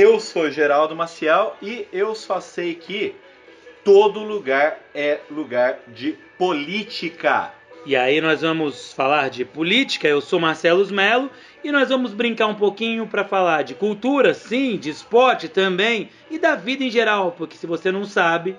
Eu sou Geraldo Maciel e eu só sei que todo lugar é lugar de política. E aí nós vamos falar de política, eu sou Marcelo Melo e nós vamos brincar um pouquinho para falar de cultura, sim, de esporte também e da vida em geral, porque se você não sabe,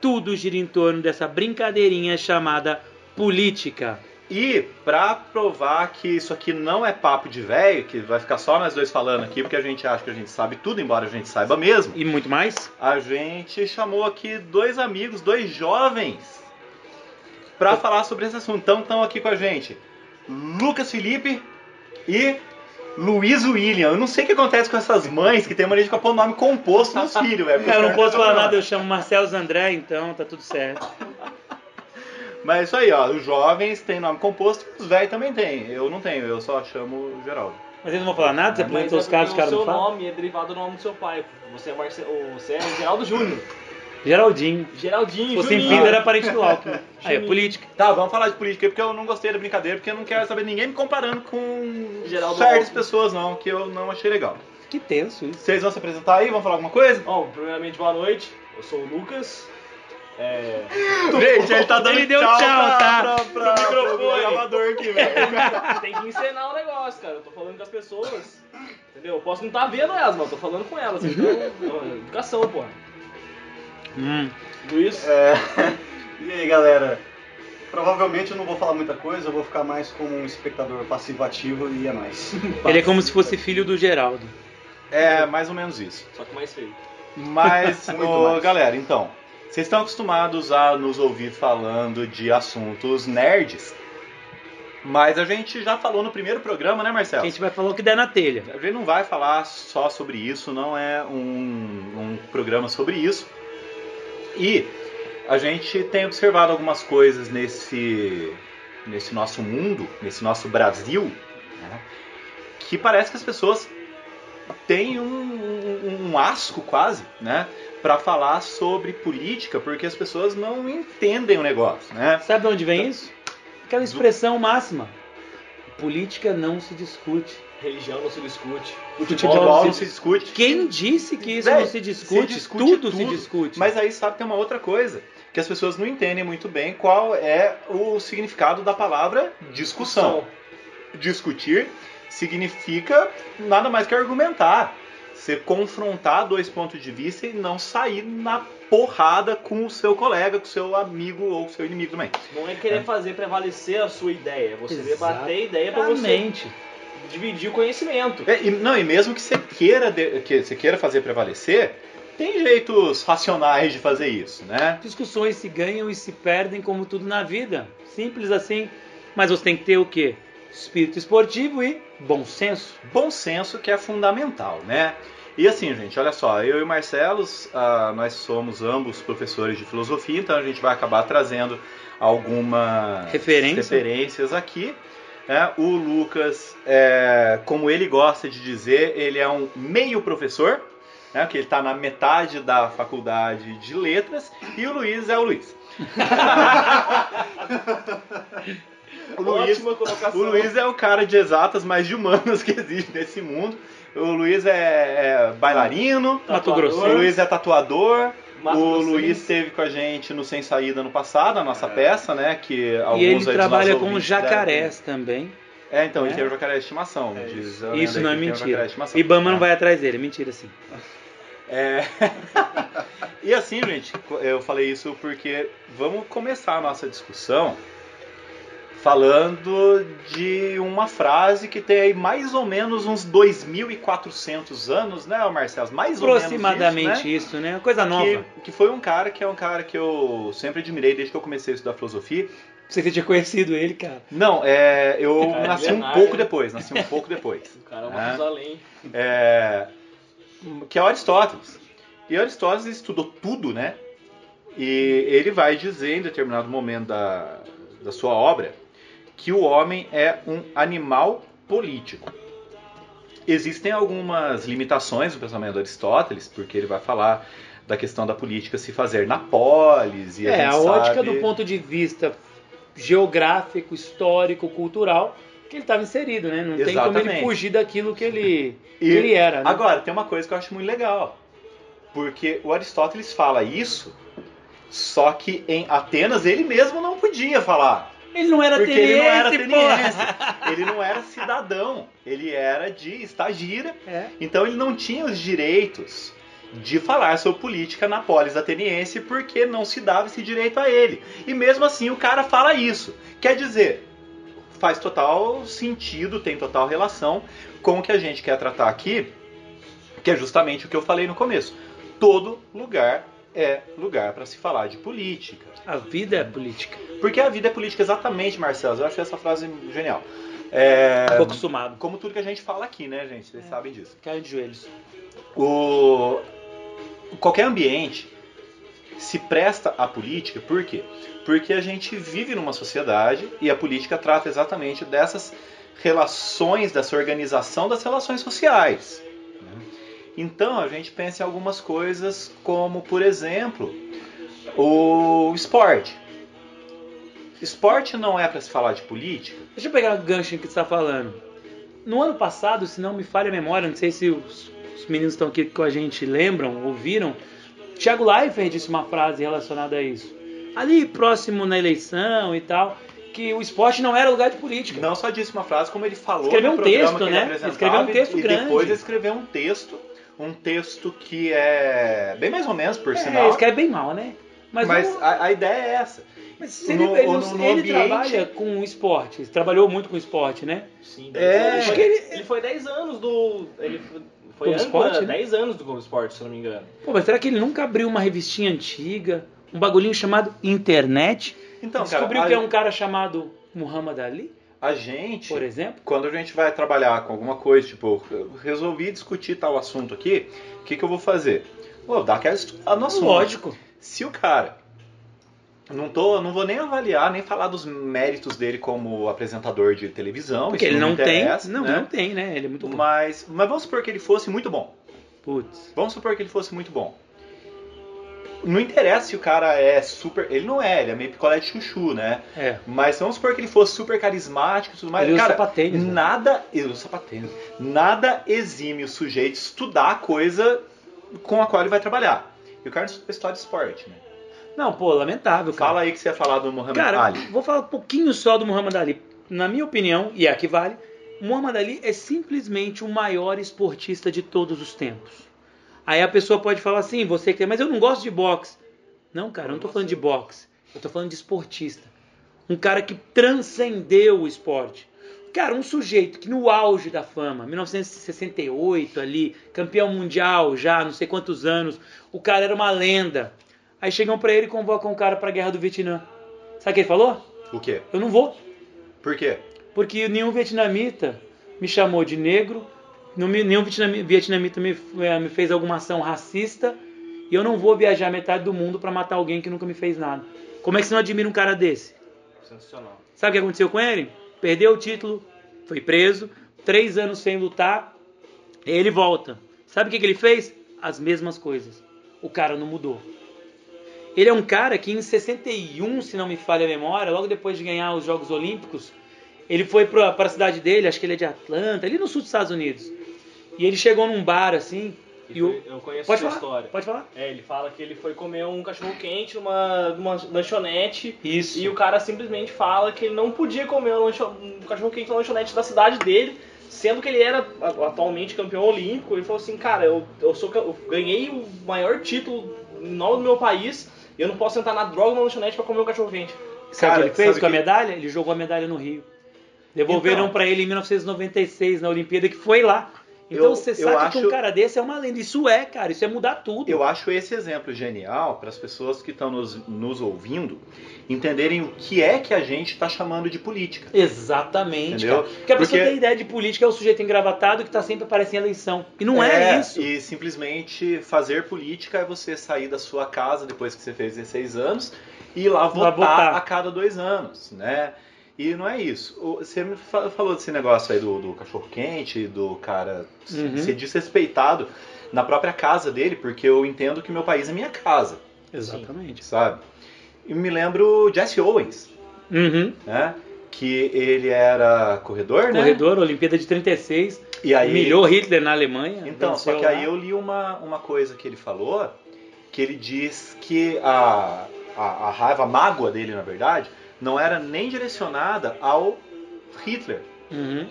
tudo gira em torno dessa brincadeirinha chamada política. E para provar que isso aqui não é papo de velho, que vai ficar só nós dois falando aqui, porque a gente acha que a gente sabe tudo, embora a gente saiba mesmo. E muito mais? A gente chamou aqui dois amigos, dois jovens, para falar sobre esse assunto. Então estão aqui com a gente Lucas Felipe e Luiz William. Eu não sei o que acontece com essas mães que tem mania de ficar pondo nome composto nos filhos, velho. Eu não posso falar nada, eu chamo Marcelo André, então tá tudo certo. Mas é isso aí, ó. Os jovens têm nome composto, os velhos também têm. Eu não tenho, eu só chamo Geraldo. Mas eles não vão falar nada? Você apresentou é os caras, os caras o não seu falam? nome é derivado do nome do seu pai. Você é, Marce... você é Geraldo Júnior. Geraldinho. Geraldinho, em Juninho. vida, era parente do Alckmin. Aí, é política. Tá, vamos falar de política aí, porque eu não gostei da brincadeira, porque eu não quero saber ninguém me comparando com Geraldo certas Alckmin. pessoas, não, que eu não achei legal. Que tenso isso. Vocês vão se apresentar aí? Vão falar alguma coisa? Bom, primeiramente, boa noite. Eu sou o Lucas. É... Gente, ele tá dando Ele deu tchau, tchau, pra, tá? pra, pra, Pro microfone. pro gravador aqui, velho. Tem que encenar o negócio, cara. Eu tô falando com as pessoas. Entendeu? Eu posso não estar vendo elas, mas eu tô falando com elas. Então, ó, educação, porra. Hum. Luiz. É, E aí, galera? Provavelmente eu não vou falar muita coisa, eu vou ficar mais como um espectador passivo-ativo e é mais. Ele é como se fosse filho do Geraldo. É, mais ou menos isso. Só que mais feio. Mas, ô, mais. galera, então, vocês estão acostumados a nos ouvir falando de assuntos nerds. Mas a gente já falou no primeiro programa, né, A Marcelo? gente vai falar o que der na telha. A gente não vai falar só sobre isso, não é um, um programa sobre isso. E a gente tem observado algumas coisas nesse, nesse nosso mundo, nesse nosso Brasil, né, que parece que as pessoas têm um, um, um asco quase, né? Para falar sobre política, porque as pessoas não entendem o negócio, né? Sabe de onde vem isso? Aquela expressão máxima. Política não se discute. Religião não se discute. Futebol não se discute. Quem disse que isso Véi, não se discute? se discute tudo, se tudo. discute. Mas aí sabe tem uma outra coisa, que as pessoas não entendem muito bem qual é o significado da palavra discussão. Discutir significa nada mais que argumentar. Você confrontar dois pontos de vista e não sair na porrada com o seu colega, com o seu amigo ou com o seu inimigo também. Não é querer fazer prevalecer a sua ideia. É você debater a ideia pra você dividir o conhecimento. É, e, não, e mesmo que você queira, de- que você queira fazer prevalecer, tem jeitos racionais de fazer isso, né? Discussões se ganham e se perdem como tudo na vida. Simples assim. Mas você tem que ter o quê? Espírito esportivo e bom senso. bom senso que é fundamental, né? E assim, gente, olha só, eu e o Marcelo, ah, nós somos ambos professores de filosofia, então a gente vai acabar trazendo algumas Referência. referências aqui. né? O Lucas, é, como ele gosta de dizer, ele é um meio professor, né? Porque ele está na metade da faculdade de letras, e o Luiz é o Luiz. o Luiz Ótima colocação. o Luiz é o cara de exatas mais de humanas que existe nesse mundo. O Luiz é, é bailarino, Mato. Grosso. o Luiz é tatuador. Mato o Grossense. Luiz esteve com a gente no Sem Saída no passado, a nossa peça, né? Que alguns e ele trabalha com jacarés devem- É, então, ele É. tem o jacaré de estimação. É isso. Isso não é ele mentira. estimação. Ibama não É. vai atrás dele, é mentira sim. É. e assim, gente, eu falei isso porque vamos começar a nossa discussão falando de uma frase que tem aí mais ou menos uns 2.400 anos, né, Marcelo? Mais ou Aproximadamente menos isso, né? Coisa isso, nova. né? Que, que foi um cara que é um cara que eu sempre admirei desde que eu comecei a estudar filosofia. Você que tinha conhecido ele, cara. Não, é, eu Cara, nasci um pouco né? depois, nasci um pouco depois. O cara é É. uma Matusalém. é, que é o Aristóteles. E Aristóteles estudou tudo, né? E ele vai dizer em determinado momento da, da sua obra que o homem é um animal político. Existem algumas limitações no pensamento de Aristóteles, porque ele vai falar da questão da política se fazer na polis e a é, gente a ótica sabe- do ponto de vista geográfico, histórico, cultural, Que ele estava inserido, né? Não tem como Exatamente. ele fugir daquilo que ele, que E ele era. Né? Agora, tem uma coisa que eu acho muito legal. Porque o Aristóteles fala isso, só que em Atenas ele mesmo não podia falar. Ele não era Porque ele não era ateniense. Ele não era cidadão. Ele era de estagira. É. Então ele não tinha os direitos de falar sobre política na polis ateniense porque não se dava esse direito a ele. E mesmo assim o cara fala isso. Quer dizer, faz total sentido, tem total relação com o que a gente quer tratar aqui, que é justamente o que eu falei no começo. Todo lugar é lugar para se falar de política. A vida é política. Porque a vida é política exatamente, Marcelo. Eu acho essa frase genial. É, pouco acostumado. como tudo que a gente fala aqui, né, gente? Vocês sabem disso. Caiu de joelhos. O... Qualquer ambiente se presta à política, por quê? Porque a gente vive numa sociedade e a política trata exatamente dessas relações, dessa organização das relações sociais. Então a gente pensa em algumas coisas como, por exemplo, o esporte. Esporte não é para se falar de política, Deixa eu pegar o gancho que você está falando. No ano passado, se não me falha a memória, não sei se os, os meninos estão aqui com a gente lembram, ouviram, Thiago Leifert disse uma frase relacionada a isso. Ali próximo na eleição e tal, que o esporte não era lugar de política. Não só disse uma frase, como ele falou Escreveu um texto, né? Escreveu um texto e grande. depois ele escreveu um texto, um texto que é bem mais ou menos, por é, sinal. escreve bem mal, né? Mas, Mas a, a ideia é essa. mas ele, no- ele, no- no ele ambiente- trabalha com esporte, ele trabalhou muito com esporte, né? Sim, É, acho foi, que ele- ele foi 10 anos do. Ele foi- foi Globo Esporte, né? 10 anos do Globo Esporte, se eu não me engano. Pô, mas será que ele nunca abriu uma revistinha antiga, um bagulhinho chamado internet? Então, Descobriu cara, que é um cara chamado Muhammad Ali, a gente, por exemplo? quando a gente vai trabalhar com alguma coisa, tipo, eu resolvi discutir tal assunto aqui, o que, que eu vou fazer? Vou dar aquela estudada no assunto. Lógico. Se o cara. Não, tô, não vou nem avaliar, nem falar dos méritos dele como apresentador de televisão. Porque ele não me tem. Não, né? não tem, né? Ele é muito bom. Mas, mas vamos supor que ele fosse muito bom. Putz. Vamos supor que ele fosse muito bom. Não interessa se o cara é super. Ele não é, ele é meio picolé de chuchu, né? É. Mas vamos supor que ele fosse super carismático e tudo mais. Ele cara, sapatênis, né? nada. Ele usa sapatênis. Nada exime o sujeito de estudar a coisa com a qual ele vai trabalhar. E o cara não estudar de esporte, né? Não, pô, lamentável, cara. Fala aí que você ia falar do Muhammad Cara, Ali. vou falar um pouquinho só do Muhammad Ali. Na minha opinião, e é a que vale, Muhammad Ali é simplesmente o maior esportista de todos os tempos. Aí a pessoa pode falar assim, você que tem, mas eu não gosto de boxe. Não, cara, eu não tô falando de boxe. Eu tô falando de esportista. Um cara que transcendeu o esporte. Cara, um sujeito que no auge da fama, 1968 ali, campeão mundial já, não sei quantos anos, o cara era uma lenda. Aí chegam pra ele e convocam o cara pra guerra do Vietnã. Sabe o que ele falou? O quê? Eu não vou, Por quê? porque nenhum vietnamita me chamou de negro, nenhum vietnami- vietnamita me, eh, me fez alguma ação racista, e eu não vou viajar metade do mundo pra matar alguém que nunca me fez nada. Como é que você não admira um cara desse? Sensacional. Sabe o que aconteceu com ele? Perdeu o título, foi preso, três anos sem lutar, ele volta. Sabe o que, que ele fez? As mesmas coisas. O cara não mudou. Ele é um cara que em 61, se não me falha a memória, logo depois de ganhar os Jogos Olímpicos, ele foi para a cidade dele, acho que ele é de Atlanta, ali no sul dos Estados Unidos. E ele chegou num bar assim, E o... foi- eu conheço Pode falar? história. Pode falar? É, ele fala que ele foi comer um cachorro quente numa, numa lanchonete Isso. e o cara simplesmente fala que ele não podia comer um, lancho- um cachorro quente na lanchonete da cidade dele, sendo que ele era a- atualmente campeão olímpico. Ele falou assim, cara, eu, eu, sou, eu ganhei o maior título em nome do meu país e eu não posso sentar na droga na lanchonete pra comer um cachorro quente. Sabe o Cara, que ele fez sabe com a que- medalha? Ele jogou a medalha no Rio. Devolveram Então. pra ele em 1996 na Olimpíada, que foi lá. Então Eu- você sabe que acho- um cara desse é uma lenda. Isso é, cara, isso é mudar tudo. Eu acho esse exemplo genial para as pessoas que estão nos, nos ouvindo entenderem o que é que a gente está chamando de política. Exatamente, Entendeu? cara. Porque a pessoa Porque- tem ideia de política é o sujeito engravatado que tá sempre aparecendo em eleição. E não é, isso. E simplesmente fazer política é você sair da sua casa depois que você fez 16 anos e ir lá votar, votar. a cada dois anos, né? E não é isso. Você me fa- falou desse negócio aí do, do cachorro quente, do cara Uhum. ser desrespeitado na própria casa dele, porque eu entendo que meu país é minha casa, Exatamente. sabe? E me lembro Jesse Owens, Uhum. né? que ele era corredor, né? Corredor, Olimpíada de 36, E aí, humilhou Hitler na Alemanha. Então, só que lá. aí eu li uma, uma coisa que ele falou, que ele diz que a, a, a raiva, a mágoa dele, na verdade, não era nem direcionada ao Hitler, Uhum.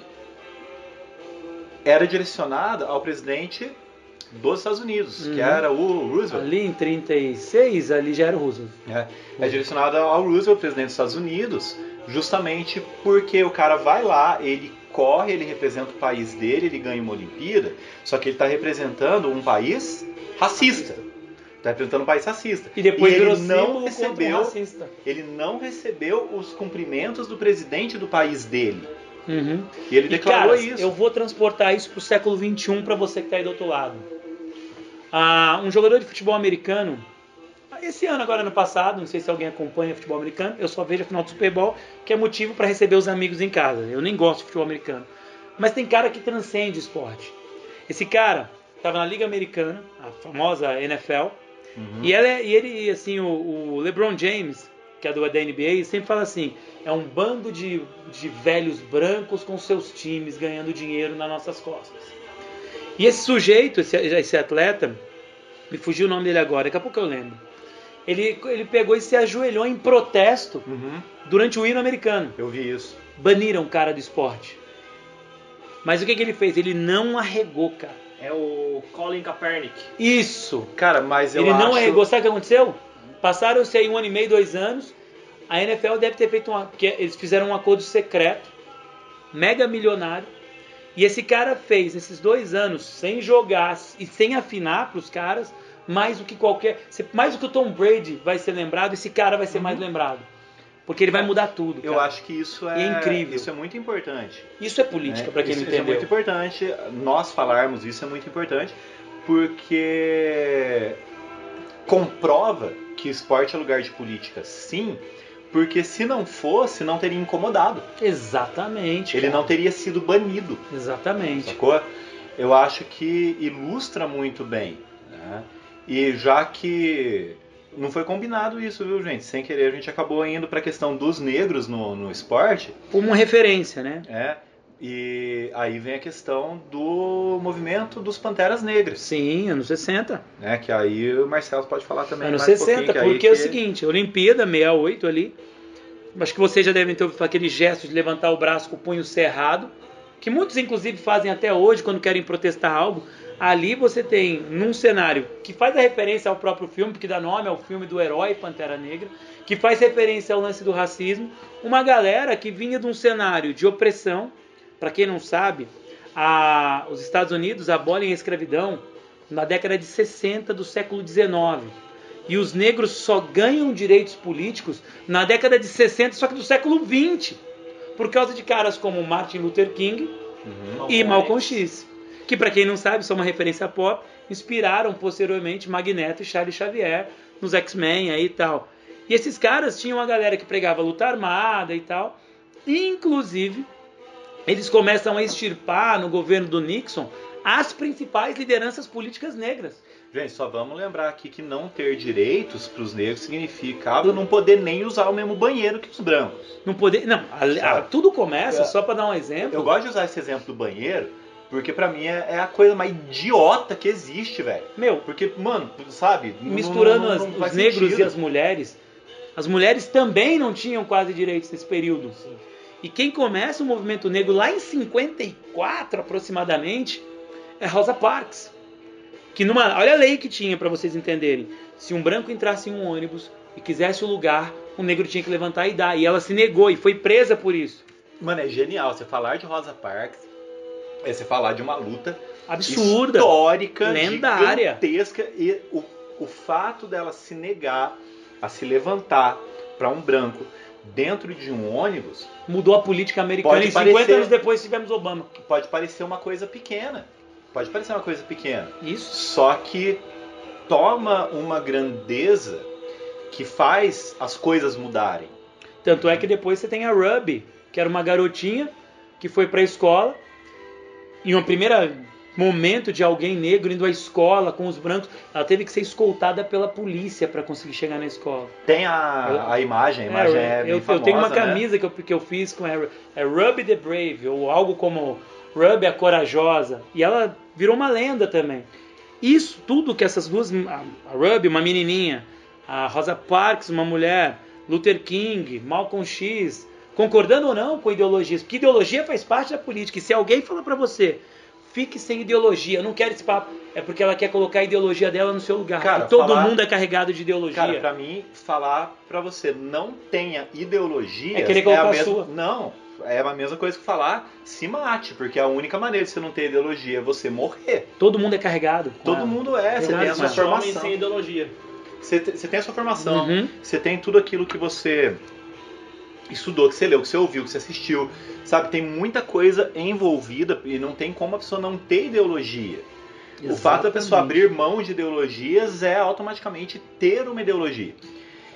era direcionada ao presidente dos Estados Unidos, que Uhum. era o Roosevelt. Ali em 36, ali já era o Roosevelt. É, é direcionada ao Roosevelt, presidente dos Estados Unidos, justamente porque o cara vai lá, ele corre, ele representa o país dele, ele ganha uma Olimpíada, só que ele está representando um país racista. Está representando um país racista. E depois e virou ele não um recebeu, racista. ele não recebeu os cumprimentos do presidente do país dele. Uhum. E ele E, declarou caras, isso. eu vou transportar isso pro século XXI para você que tá aí do outro lado. Ah, um jogador de futebol americano, esse ano, agora ano passado, não sei se alguém acompanha futebol americano, eu só vejo a final do Super Bowl, que é motivo para receber os amigos em casa. Eu nem gosto de futebol americano. Mas tem cara que transcende o esporte. Esse cara estava na Liga Americana, a famosa NFL, Uhum. e, ela é- e ele, assim, o, o LeBron James, que é do da NBA, sempre fala assim: é um bando de, de velhos brancos com seus times ganhando dinheiro nas nossas costas. E esse sujeito, esse, esse atleta, me fugiu o nome dele agora, daqui a pouco eu lembro. Ele, ele pegou e se ajoelhou em protesto Uhum. durante o hino americano. Eu vi isso. Baniram o cara do esporte. Mas o que, que ele fez? Ele não arregou, cara. É o Colin Kaepernick. Isso! Cara, mas eu ele não acho... arregou. Sabe o que aconteceu? Passaram-se aí um ano e meio, dois anos. A NFL deve ter feito um. Porque eles fizeram um acordo secreto, mega milionário. E esse cara fez nesses dois anos, sem jogar e sem afinar para os caras, mais do que qualquer. Mais do que o Tom Brady vai ser lembrado, esse cara vai ser mais lembrado. Porque ele vai mudar tudo. Eu cara. acho que isso E é, é incrível. Isso é muito importante. Isso é política, né? para quem isso, não isso é entendeu. muito importante. Nós falarmos isso é muito importante porque comprova que esporte é lugar de política, sim. Porque se não fosse, não teria incomodado. Exatamente. Ele cara. não teria sido banido. Exatamente. Sacou? Eu acho que ilustra muito bem. né? E já que não foi combinado isso, viu, gente? Sem querer, a gente acabou indo para a questão dos negros no, no esporte. Como uma referência, né? É, e aí vem a questão do movimento dos Panteras Negras, Sim, anos 60. né? Que aí o Marcelo pode falar também Anos mais um 60, pouquinho, que porque é o seguinte, Olimpíada 68 ali. Acho que vocês já devem ter ouvido aquele gesto de levantar o braço com o punho cerrado, que muitos inclusive fazem até hoje quando querem protestar algo. Ali você tem, num cenário que faz a referência ao próprio filme, porque dá nome ao filme do herói Pantera Negra, que faz referência ao lance do racismo, uma galera que vinha de um cenário de opressão. Para quem não sabe, a- os Estados Unidos abolem a escravidão na década de 60 do século 19. E os negros só ganham direitos políticos na década de 60, só que do século 20. Por causa de caras como Martin Luther King Uhum. e Malcolm X. Que, para quem não sabe, são uma referência pop, inspiraram posteriormente Magneto e Charles Xavier nos X-Men aí e tal. E esses caras tinham uma galera que pregava luta armada e tal. Inclusive, eles começam a extirpar no governo do Nixon as principais lideranças políticas negras. Gente, só vamos lembrar aqui que não ter direitos para os negros significava não poder nem usar o mesmo banheiro que os brancos. Não poder. Não, a- a- tudo começa, É. só para dar um exemplo. Eu gosto de usar esse exemplo do banheiro porque pra mim é, é a coisa mais idiota que existe, velho. Meu, Porque, mano, sabe? não- misturando não- as- não os negros sentido. e as mulheres, as mulheres também não tinham quase direitos nesse período. E quem começa o movimento negro lá em 54 aproximadamente é Rosa Parks. Que numa, olha a lei que tinha para vocês entenderem. Se um branco entrasse em um ônibus e quisesse o lugar, o negro tinha que levantar e dar. E ela se negou e foi presa por isso. Mano, é genial. Você falar de Rosa Parks é você falar de uma luta Absurda. histórica, lendária. gigantesca. E o, o fato dela se negar a se levantar para um branco dentro de um ônibus Mudou a política americana Pode e 50 parecer- anos depois tivemos Obama. pode parecer uma coisa pequena. Pode parecer uma coisa pequena. Isso. Só que toma uma grandeza que faz as coisas mudarem. Tanto é que depois você tem a Ruby, que era uma garotinha que foi pra escola. Em uma primeira momento de alguém negro indo à escola com os brancos. Ela teve que ser escoltada pela polícia para conseguir chegar na escola. Tem a, a imagem, a imagem é, eu, bem eu famosa, tenho uma né? camisa que, eu, que eu fiz com é, é Ruby the Brave, ou algo como Ruby a Corajosa. E ela virou uma lenda também. Isso tudo que essas duas, a a Ruby, uma menininha, a Rosa Parks, uma mulher, Luther King, Malcolm X, concordando ou não com ideologias, porque ideologia faz parte da política. E se alguém falar pra você, fique sem ideologia, eu não quero esse papo, é porque ela quer colocar a ideologia dela no seu lugar. Cara, e todo falar- mundo é carregado de ideologia. Cara, pra mim, falar pra você não tenha ideologia É querer colocar a a mesma... sua. Não, é a mesma coisa que falar se mate, porque a única maneira de você não ter ideologia é você morrer. Todo mundo é carregado. Todo ela. mundo é, você tem a sua formação. sem ideologia. Você, você tem a sua formação, Uhum. você tem tudo aquilo que você estudou, que você leu, que você ouviu, que você assistiu. Sabe, tem muita coisa envolvida e não tem como a pessoa não ter ideologia. O fato da pessoa Exatamente. abrir mão de ideologias é automaticamente ter uma ideologia.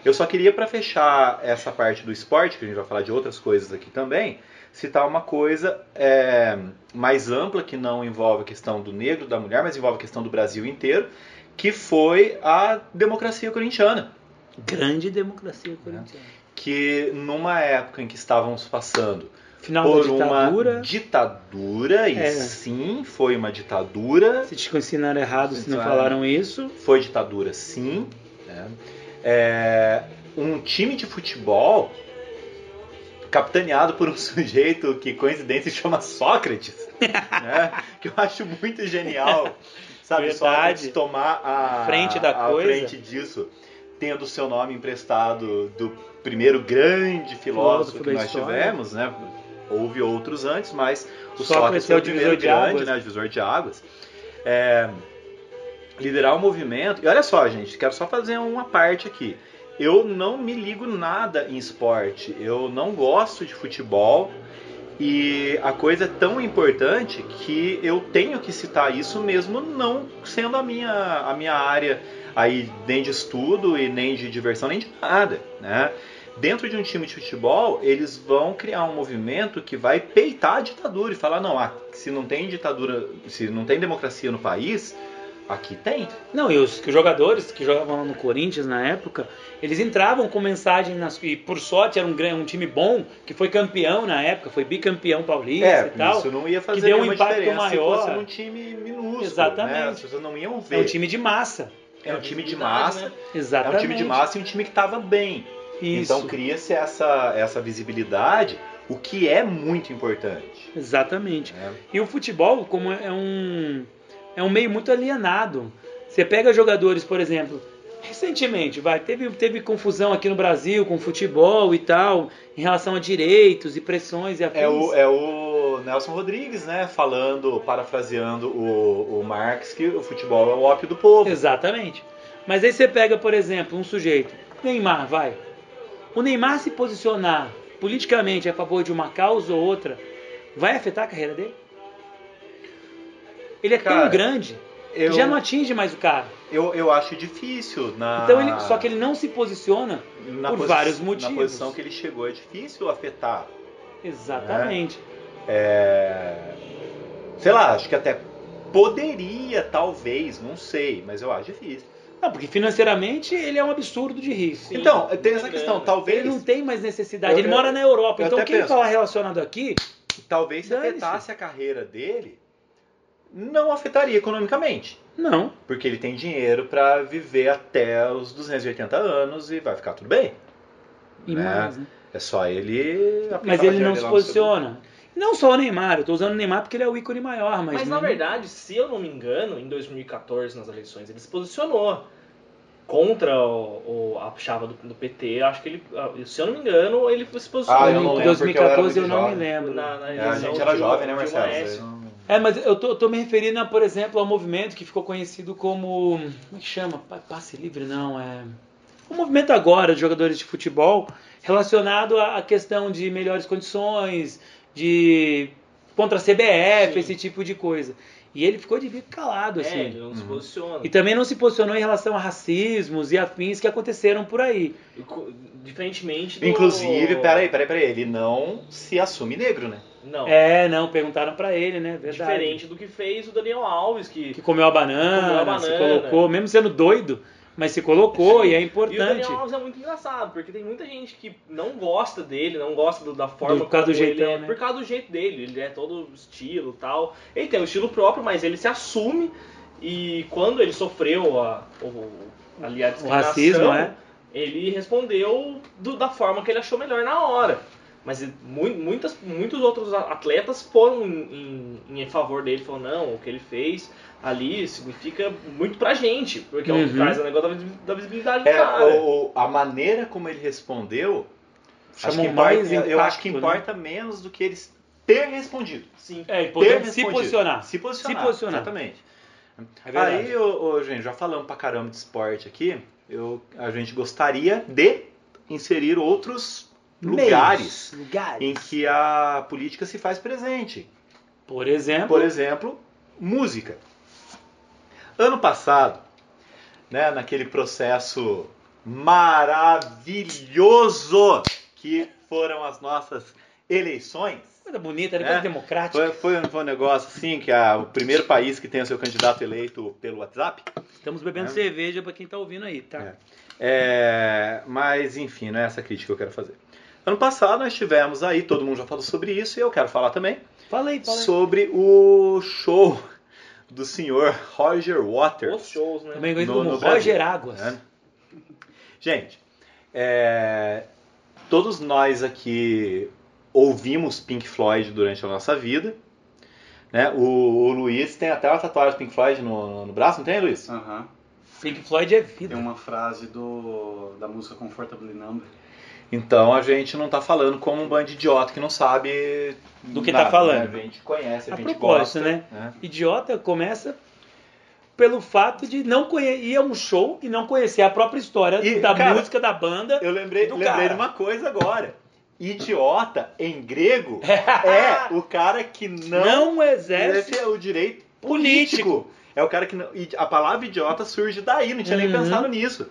Eu só queria, para fechar essa parte do esporte, que a gente vai falar de outras coisas aqui também, citar uma coisa é, mais ampla que não envolve a questão do negro, da mulher, mas envolve a questão do Brasil inteiro, que foi a democracia corintiana. Grande democracia corintiana. Que numa época em que estávamos passando Final por ditadura. uma ditadura, e É. sim, foi uma ditadura, Se te ensinaram errado, se não Ensinaram. falaram isso. foi ditadura sim. né? É, um time de futebol capitaneado por um sujeito que coincidência se chama Sócrates, né? que eu acho muito genial, sabe? Verdade. Sócrates tomar a Frente da a coisa. frente disso, tendo o seu nome emprestado do primeiro grande filósofo Filósofo que nós história. tivemos, né? Houve outros antes, mas o Sócrates Sócrates é o foi o primeiro grande, né? Divisor de águas. É, liderar o movimento. E olha só, gente, quero só fazer uma parte aqui. Eu não me ligo nada em esporte. Eu não gosto de futebol. E a coisa é tão importante que eu tenho que citar isso mesmo não sendo a minha, a minha área aí nem de estudo e nem de diversão, nem de nada, né? Dentro de um time de futebol, eles vão criar um movimento que vai peitar a ditadura e falar, não, ah, se não tem ditadura, se não tem democracia no país, aqui tem. Não, e os que- jogadores que jogavam no Corinthians na época, eles entravam com mensagem nas, e por sorte era um, um time bom, que foi campeão na época, foi bicampeão paulista É, e tal. isso não ia fazer que deu um impacto maior. se fosse num time minúsculo, Exatamente. né? As pessoas não iam ver. É um time de massa. É um time de massa, né? é Exatamente. um time de massa e um time que estava bem. Isso. Então cria-se essa, essa visibilidade, o que é muito importante. Exatamente. né? E o futebol, como é um, é um meio muito alienado. Você pega jogadores, por exemplo, recentemente, vai, teve, teve confusão aqui no Brasil com futebol e tal, em relação a direitos e pressões e afins. É o, é o Nelson Rodrigues, né, falando, parafraseando o, o Marx, que o futebol é o ópio do povo. Exatamente. Mas aí você pega, por exemplo, um sujeito, Neymar, vai. O Neymar se posicionar politicamente a favor de uma causa ou outra, vai afetar a carreira dele? Ele é Cara, tão grande Eu, que já não atinge mais o cara. eu, eu acho difícil na. Então ele, só que ele não se posiciona na por vários Na motivos. posição que ele chegou é difícil afetar. Exatamente. É, sei lá, acho que até poderia, talvez, não sei, mas eu acho difícil. Não, porque financeiramente ele é um absurdo de rico. Sim, então, tem essa questão, grana. talvez. Ele não tem mais necessidade. Eu- ele eu- mora na Europa. eu Então até quem penso. falar relacionado aqui, talvez se afetasse a carreira dele, não afetaria economicamente. não. Porque ele tem dinheiro pra viver até os 280 anos e vai ficar tudo bem. E Né? mais, né? É só ele Mas ele não se posiciona. Não só o Neymar, eu tô usando o Neymar porque ele é o ícone maior, mas, Mas, na não- verdade, se eu não me engano, em 2014, nas eleições, ele se posicionou contra o, o- a chava do, do PT. Acho que ele, ah, se eu não me engano, ele se posicionou. Ah, eu não em lembro, 2014 eu, eu não me lembro. Na, na É, a eleição gente era de- jovem, né, Marcelo? É, mas eu tô, tô me referindo, a, por exemplo, ao movimento que ficou conhecido como. Como é que chama? Pa- Passe livre, não. É. O movimento agora de jogadores de futebol relacionado à questão de melhores condições, de. contra a CBF, Sim. esse tipo de coisa. E ele ficou de bico calado, É, assim. ele não se Uhum. posiciona. E também não se posicionou em relação a racismos e afins que aconteceram por aí. Diferentemente do... Inclusive, peraí, peraí, peraí, ele não se assume negro, né? Não. É, não, perguntaram pra ele, né? Verdade. Diferente do que fez o Daniel Alves, que Que comeu a banana, Comeu a se banana. colocou, mesmo sendo doido, mas se colocou e é E o importante. Daniel Alves é muito engraçado, porque tem muita gente que não gosta dele, não gosta do- da forma Por causa do como ele é, né? por causa do jeito dele, ele é todo estilo e tal. Ele tem um estilo próprio, mas ele se assume e quando ele sofreu a, o, ali a discriminação, racismo, é? ele respondeu do- da forma que ele achou melhor na hora. Mas mu- muitas, muitos outros atletas foram em, em- em favor dele, falaram, não, o que ele fez ali significa muito pra gente, porque é o que Uhum. traz o negócio da visi- da visibilidade do É, cara. o- a maneira como ele respondeu, acho que importa- mais eu acho que impacto, né? importa menos do que eles ter respondido. Sim. É Ter importante se respondido. posicionar. Se posicionar. Se posicionar. Exatamente. É. Aí, ô, ô, gente, já falamos pra caramba de esporte aqui. Eu, a gente gostaria de inserir outros lugares lugares. em que a política se faz presente. Por exemplo, Por exemplo, música. Ano passado, né, naquele processo maravilhoso que foram as nossas eleições, coisa bonita, né? É. coisa democrática. foi, foi, um- foi um negócio assim que é o primeiro país que tem o seu candidato eleito pelo WhatsApp. Estamos bebendo É. cerveja pra quem tá ouvindo aí, tá? É. É, mas enfim, não é essa crítica que eu quero fazer. Ano passado nós tivemos aí, todo mundo já falou sobre isso e eu quero falar também fala aí. sobre o show do senhor Roger Waters. Os shows, né? Também conhecido como no Brasil, Roger Águas. né? Gente, é, todos nós aqui ouvimos Pink Floyd durante a nossa vida. Né? O, o Luiz tem até uma tatuagem do Pink Floyd no, no braço, não tem, Luiz? Aham. Pink Floyd é vida. Tem uma frase do, da música Comfortably Numb. Então a gente não tá falando como um bando de idiota que não sabe Do que nada, tá falando. né? A gente conhece, a, A gente gosta. né? né? Idiota começa pelo fato de não conhecer, ir a um show e não conhecer a própria história E, da cara, música da banda. Eu lembrei, lembrei cara. de uma coisa agora. Idiota, em grego, é o cara que não, não exerce exerce o direito político. político. É o cara que não, a palavra idiota surge daí, não tinha nem Uhum. pensado nisso.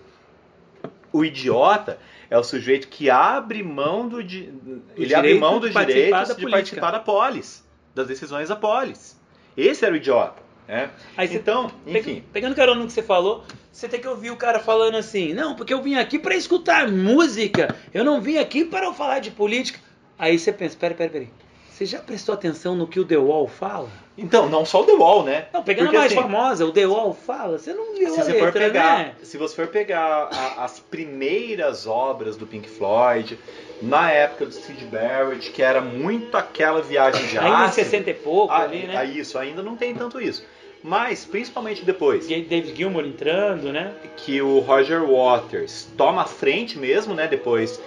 O idiota é o sujeito que abre mão do di- ele abre direito mão de dos participar direitos da de participar da polis, das decisões da polis. Esse era o idiota, né? Aí você Então, enfim, Pegando carona no que você falou, você tem que ouvir o cara falando assim, não, porque eu vim aqui pra escutar música, eu não vim aqui para falar de política. Aí você pensa, peraí, peraí, peraí. Você já prestou atenção no que o The Wall fala? então não só o The Wall, né? Não, pegando Porque, a mais assim, famosa, o The Wall fala, você não viu se a você letra, for pegar, né? se você for pegar a- as primeiras obras do Pink Floyd, na época do Sid Barrett, que era muito aquela viagem de Ainda em ácido, 60 e pouco ah, ali, né? ah, isso, ainda não tem tanto isso. Mas, principalmente depois, David Gilmour entrando, né? que o Roger Waters toma a frente mesmo, né? Depois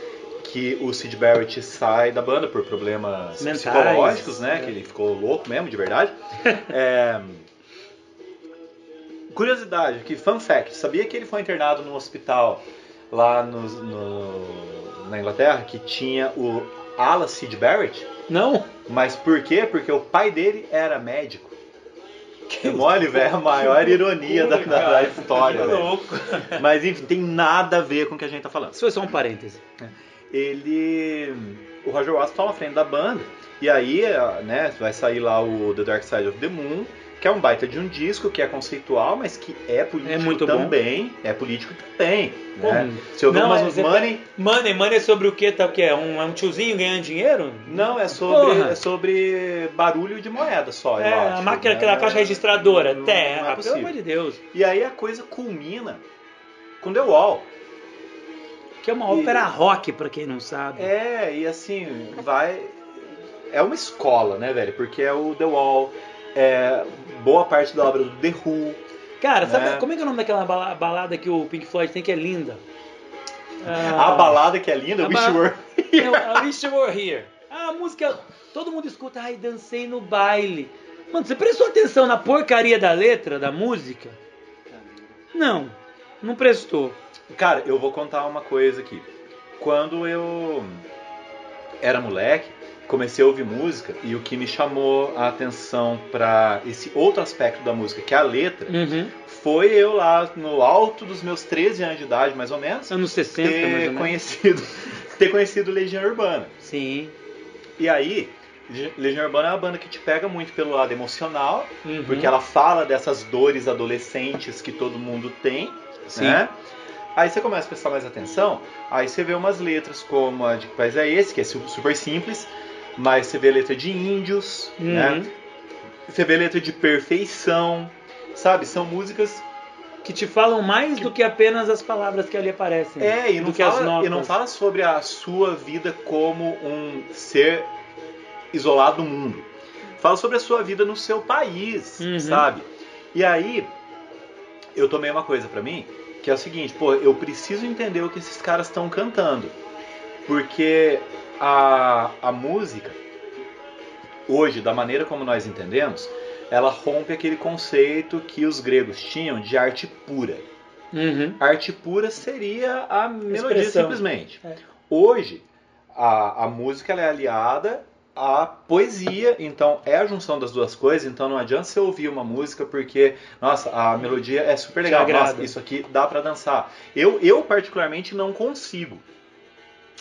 que o Sid Barrett sai da banda por problemas Mentais, psicológicos, né? é. Que ele ficou louco mesmo, de verdade. É, Curiosidade, que fun fact, sabia que ele foi internado num hospital lá no, no- na Inglaterra que tinha o ala Sid Barrett? Não? Mas por quê? Porque o pai dele era médico. Que mole, velho, a maior ironia da, da- da história, Que louco. Mas enfim, tem nada a ver com o que a gente tá falando. Isso foi só um parêntese. Ele. O Roger Waters toma a frente da banda. E aí, né, vai sair lá o The Dark Side of the Moon, que é um baita de um disco que é conceitual, mas que é político É muito bom. também. É político também. Pô, Né? Se eu não, umas é- money. Money, money é sobre o que? Tá, o que é? Um, é um tiozinho ganhando dinheiro? Não, é sobre, Porra. é sobre barulho de moeda só. eu É, a acho, máquina, né? aquela caixa registradora. Não- Terra, não é pelo amor de Deus. E aí a coisa culmina com The Wall. Que é uma E- ópera rock, pra quem não sabe. É, e assim, vai. É uma escola, né, velho? Porque é o The Wall, é boa parte da obra do The Who. Cara, sabe né? como é que é o nome daquela bala- balada que o Pink Floyd tem que é linda? A balada que é linda, Wish You Were. O I Wish You Were Here. A música, todo mundo escuta, ai, dancei no baile. Mano, você prestou atenção na porcaria da letra, da música? Não, não prestou. Cara, eu vou contar uma coisa aqui. Quando eu era moleque, comecei a ouvir música e o que me chamou a atenção pra esse outro aspecto da música, que é a letra, Uhum. foi eu lá no alto dos meus 13 anos de idade, mais ou menos, Anos 60, mais ou ter conhecido, ter conhecido Legião Urbana. Sim. E aí, Legião Urbana é uma banda que te pega muito pelo lado emocional, Uhum. porque ela fala dessas dores adolescentes que todo mundo tem, Sim. né? Aí você começa a prestar mais atenção, aí você vê umas letras como a de que país é esse, que é su- super simples, mas você vê letra de índios, Uhum. né? Você vê letra de perfeição, sabe? São músicas Que te falam mais do que apenas as palavras que ali aparecem. É, e não, fala, e não fala sobre a sua vida como um ser isolado do mundo. Fala sobre a sua vida no seu país, Uhum. sabe? E aí, eu tomei uma coisa pra mim, que é o seguinte, pô, eu preciso entender o que esses caras estão cantando. Porque a, a música, hoje, da maneira como nós entendemos, ela rompe aquele conceito que os gregos tinham de arte pura. Uhum. Arte pura seria a melodia Expressão. simplesmente. É. Hoje, a, a música é aliada à poesia, então é a junção das duas coisas, então não adianta você ouvir uma música porque, nossa, a melodia é super legal, nossa, isso aqui dá pra dançar. Eu, eu particularmente não consigo.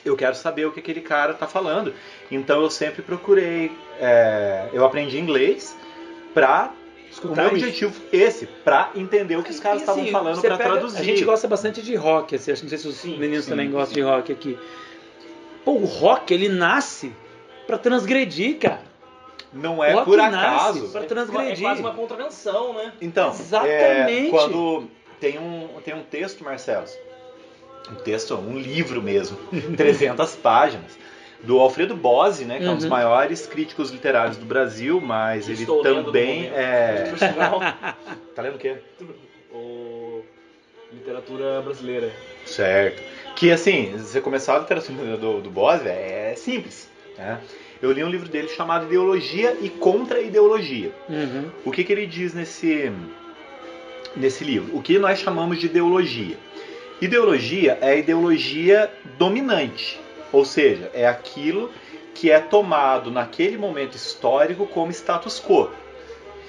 Eu quero saber o que aquele cara tá falando. Então eu sempre procurei, é, eu aprendi inglês pra o Escutar meu isso. objetivo esse, pra entender o que os caras estavam assim, falando pega- traduzir. A gente gosta bastante de rock, assim, não sei se os Sim, meninos sim, também gostam sim. de rock aqui. Pô, o rock, ele nasce pra transgredir, cara. Não é por acaso. pra É transgredir. quase uma contravenção, né? Então, Exatamente. é, quando tem um, tem um texto, Marcelo, um texto, um livro mesmo, 300 páginas, do Alfredo Bose, né, que é um dos Uhum. maiores críticos literários do Brasil, mas ele também é... Tá lendo o quê? o... literatura brasileira. Certo. Que assim, você começar a literatura do, do Bose, é simples. Né? Eu li um livro dele chamado Ideologia e Contra-Ideologia. Uhum. O que, que ele diz nesse, nesse livro? O que nós chamamos de ideologia? Ideologia é a ideologia dominante, ou seja, é aquilo que é tomado naquele momento histórico como status quo.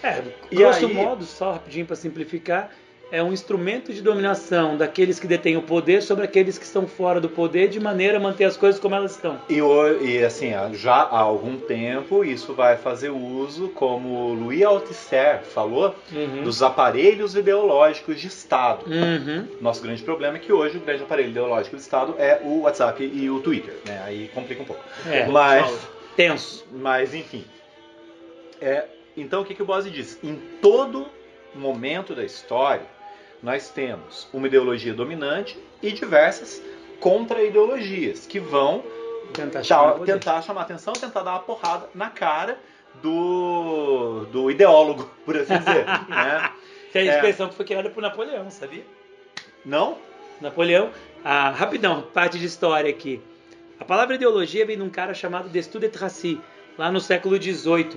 É, E grosso aí- modo, só rapidinho pra simplificar, é um instrumento de dominação daqueles que detêm o poder sobre aqueles que estão fora do poder, de maneira a manter as coisas como elas estão. E, e, assim, já há algum tempo isso vai fazer uso, como Louis Althusser falou, Uhum. dos aparelhos ideológicos de Estado. Uhum. Nosso grande problema é que hoje o grande aparelho ideológico do Estado é o WhatsApp e o Twitter. Né? Aí complica um pouco. É, Mas, tenso. mas enfim. É, então o que, que o Bose diz? Em todo momento da história, nós temos uma ideologia dominante e diversas contra-ideologias que vão Tentar chamar poder. tentar chamar atenção, tentar dar uma porrada na cara do, do ideólogo, por assim dizer. né? Que é a É. expressão que foi criada por Napoleão, sabia? Não? Napoleão, ah, rapidão, parte de história aqui. A palavra ideologia vem de um cara chamado Destutt de Tracy, lá no século XVIII.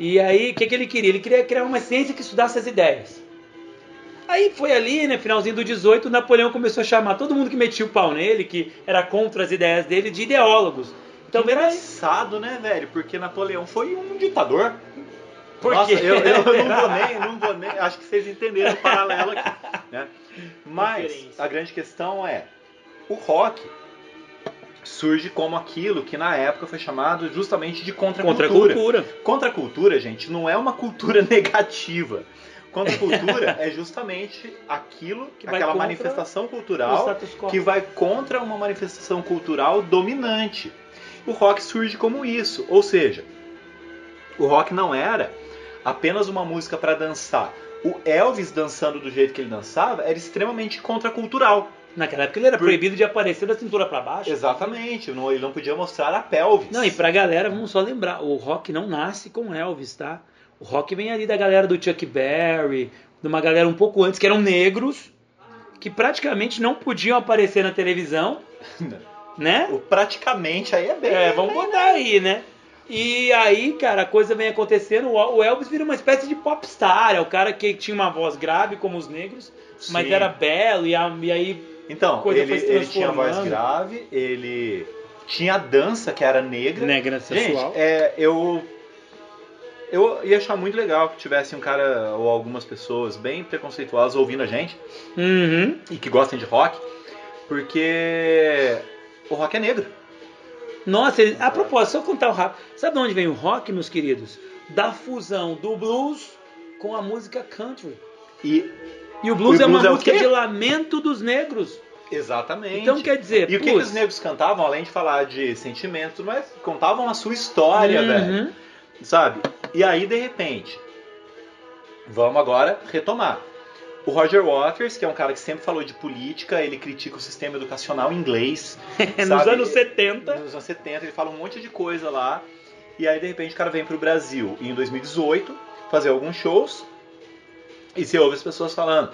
E aí, o que, que ele queria? Ele queria criar uma ciência que estudasse as ideias. Aí foi ali, né, finalzinho do 18, Napoleão começou a chamar todo mundo que metia o pau nele, que era contra as ideias dele, de ideólogos. Então, daí. engraçado, né, velho? Porque Napoleão foi um ditador. Por Nossa, quê? eu, eu não vou nem, não vou nem. Acho que vocês entenderam o paralelo aqui. Né? Mas a grande questão é: o rock surge como aquilo que na época foi chamado justamente de contracultura. cultura. Contracultura, gente, não é uma cultura negativa. Contracultura é justamente aquilo, Que aquela manifestação cultural que vai contra uma manifestação cultural dominante. O rock surge como isso, ou seja, o rock não era apenas uma música para dançar. O Elvis dançando do jeito que ele dançava era extremamente contracultural. Naquela época ele era Por- proibido de aparecer da cintura para baixo. Exatamente, não- ele não podia mostrar a pelvis. Não, e pra galera, vamos só lembrar, o rock não nasce com Elvis, tá? O rock vem ali da galera do Chuck Berry, de uma galera um pouco antes, que eram negros, que praticamente não podiam aparecer na televisão, né? O praticamente aí é bem. É, vamos botar aí, né? E aí, cara, a coisa vem acontecendo, o Elvis vira uma espécie de popstar, é o cara que tinha uma voz grave como os negros, mas Sim. era belo, e, a- e aí Então, ele, ele tinha voz grave, ele tinha a dança que era negra. negra sensual. Gente, é, eu eu ia achar muito legal que tivesse um cara ou algumas pessoas bem preconceituosas ouvindo a gente Uhum, e que gostem de rock, porque o rock é negro. Nossa, ele, a propósito, só contar o rápido. Sabe de onde vem o rock, meus queridos? Da fusão do blues com a música country. E E o blues o é uma blues é o música de lamento dos negros. exatamente. Então quer dizer, E o que, que os negros cantavam, além de falar de sentimentos, mas contavam a sua história, Uhum. velho. Sabe? E aí, de repente, vamos agora retomar. O Roger Waters, que é um cara que sempre falou de política, ele critica o sistema educacional inglês. Nos anos 70. Nos anos 70, ele fala um monte de coisa lá. E aí, de repente, o cara vem pro Brasil em 2018 fazer alguns shows. E você ouve as pessoas falando: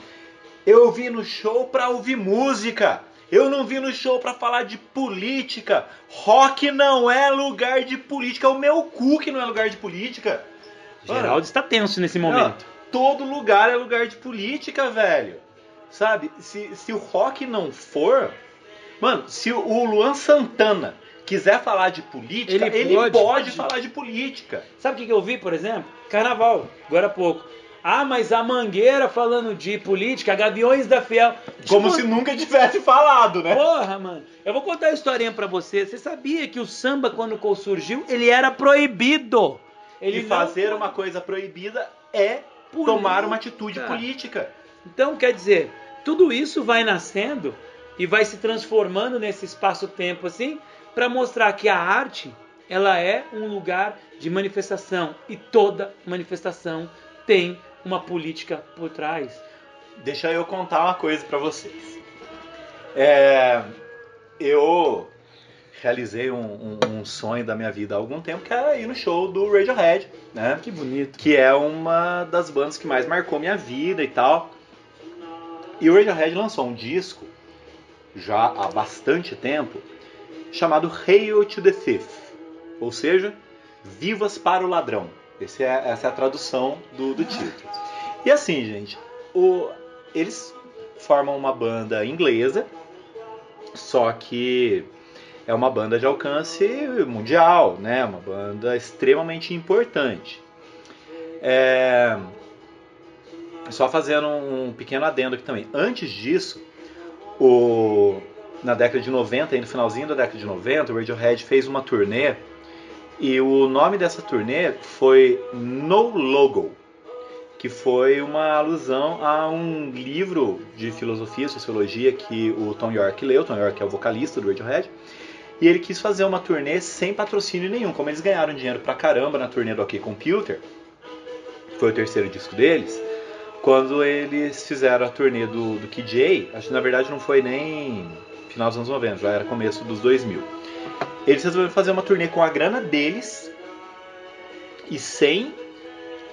Eu vim no show pra ouvir música. Eu não vim no show pra falar de política. Rock não é lugar de política. É o meu cu que não é lugar de política. Geraldo está tenso nesse momento. Não, todo lugar é lugar de política, velho. Sabe? Se, se o rock não for. Mano, se o- Luan Santana quiser falar de política, Ele ele, pode. pode, falar de política. Sabe o que que eu vi, por exemplo? Carnaval, agora há pouco. Ah, mas a Mangueira falando de política, Gaviões da Fiel. Como Tipo, se nunca tivesse falado, né? Porra, mano. Eu vou contar a historinha pra você. Você sabia que o samba, quando surgiu, ele era proibido. Ele e não fazer pode- uma coisa proibida é Política. tomar uma atitude política. Então, quer dizer, tudo isso vai nascendo e vai se transformando nesse espaço-tempo assim, para mostrar que a arte, ela é um lugar de manifestação e toda manifestação tem uma política por trás. Deixa eu contar uma coisa pra vocês. É, eu realizei um, um- um sonho da minha vida há algum tempo, que era ir no show do Radiohead, né? Que bonito. Que é uma das bandas que mais marcou minha vida e tal. E o Radiohead lançou um disco, já há bastante tempo, chamado Hail to the Thief. Ou seja, Vivas para o Ladrão. Esse é- essa é a tradução do, do título. E assim, gente, o- eles formam uma banda inglesa, só que é uma banda de alcance mundial, né? Uma banda extremamente importante. É, Só fazendo um pequeno adendo aqui também. Antes disso, o... na década de 90, aí no finalzinho da década de 90, o Radiohead fez uma turnê e o nome dessa turnê foi No Logo, que foi uma alusão a um livro de filosofia, sociologia que o Tom York leu. Tom York é o vocalista do Radiohead. E ele quis fazer uma turnê sem patrocínio nenhum. Como eles ganharam dinheiro pra caramba na turnê do OK Computer, foi o terceiro disco deles, quando eles fizeram a turnê do, do KJ, acho que na verdade não foi nem final dos anos 90, já era começo dos 2000. Eles resolveram fazer uma turnê com a grana deles e sem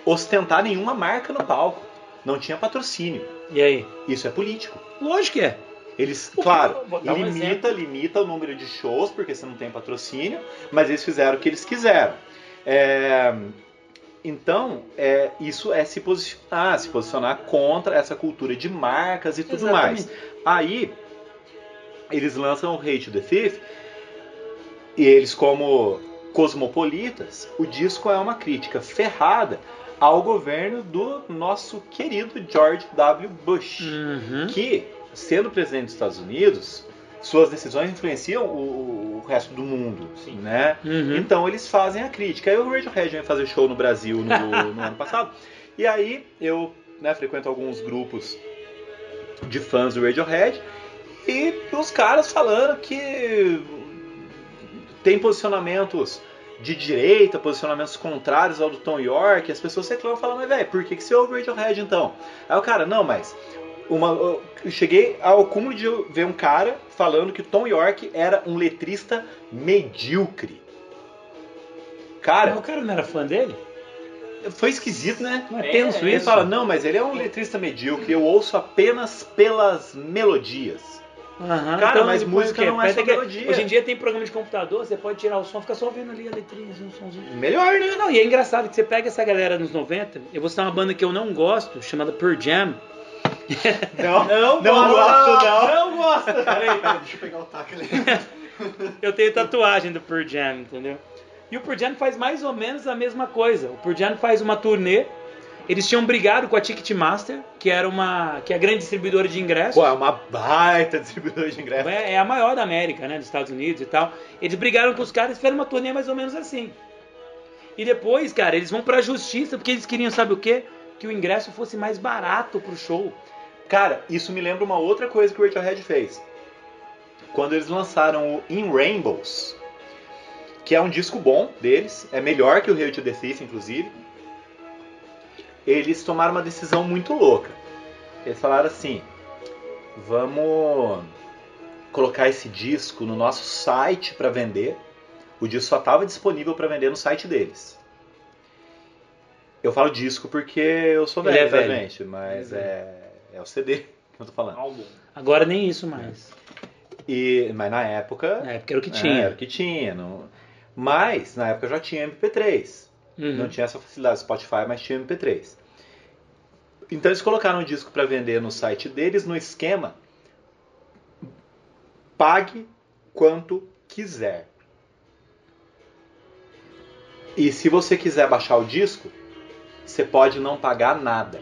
ostentar nenhuma marca no palco. Não tinha patrocínio. E aí? Isso é político. Lógico que é. Eles, claro, um limita, limita o número de shows, porque você não tem patrocínio, mas eles fizeram o que eles quiseram. É, então, é, isso é se posicionar, se posicionar contra essa cultura de marcas e tudo Exatamente. mais. Aí, eles lançam o Hate the Thief, e eles, como cosmopolitas, o disco é uma crítica ferrada ao governo do nosso querido George W. Bush Uhum. que, sendo presidente dos Estados Unidos, suas decisões influenciam o, o resto do mundo, né? Uhum. Então eles fazem a crítica. Aí o Radiohead veio fazer show no Brasil no, no ano passado. E aí eu né, frequento alguns grupos de fãs do Radiohead e os caras falando que tem posicionamentos de direita, posicionamentos contrários ao do Tom York, as pessoas reclamam falando, mas velho, por que, que você ouve Radiohead então? Aí o cara, não, mas uma, eu cheguei ao cúmulo de ver um cara falando que Tom York era um letrista medíocre. Mas Cara, o cara não era fã dele? foi esquisito, né? Não é, É, tenso Ele isso? fala, não, mas ele é um letrista medíocre, eu ouço apenas pelas melodias. Aham, Cara, mas ele põe música não é só que melodia. Hoje em dia tem programa de computador, você pode tirar o som, fica só ouvindo ali a letrinha, assim, um somzinho. Melhor, né? Não, e é engraçado que você pega essa galera nos 90, eu vou citar uma banda que eu não gosto, chamada Pearl Jam. Não, Não, não gosto, não. Não gosto. Peraí, peraí, deixa eu pegar o taco ali. Eu tenho tatuagem do Pearl Jam, entendeu? E o Pearl Jam faz mais ou menos a mesma coisa. O Pearl Jam faz uma turnê, Eles tinham brigado com a Ticketmaster, que era uma que é a grande distribuidora de ingressos. Pô, é uma baita distribuidora de ingressos. É, é a maior da América, né? Dos Estados Unidos e tal. Eles brigaram com os caras e fizeram uma turnê mais ou menos assim. E depois, cara, eles vão pra justiça porque eles queriam, sabe o quê? Que o ingresso fosse mais barato pro show. Cara, isso me lembra uma outra coisa que o Radiohead fez. Quando eles lançaram o In Rainbows, que é um disco bom deles, é melhor que o Hail to the Thief, inclusive. Eles tomaram uma decisão muito louca. Eles falaram assim: vamos colocar esse disco no nosso site para vender. O disco só estava disponível para vender no site deles. Eu falo disco porque eu sou Ele velho, é tá, velho. gente? Mas é, é o CD que eu tô falando. Álbum. Agora nem isso mais. E, mas na época. Na época era o que é, tinha. era o que tinha. Não... Mas na época já tinha MP3. Uhum. Não tinha essa facilidade do Spotify, mas tinha MP3. Então eles colocaram o disco para vender no site deles no esquema pague quanto quiser. E se você quiser baixar o disco, você pode não pagar nada.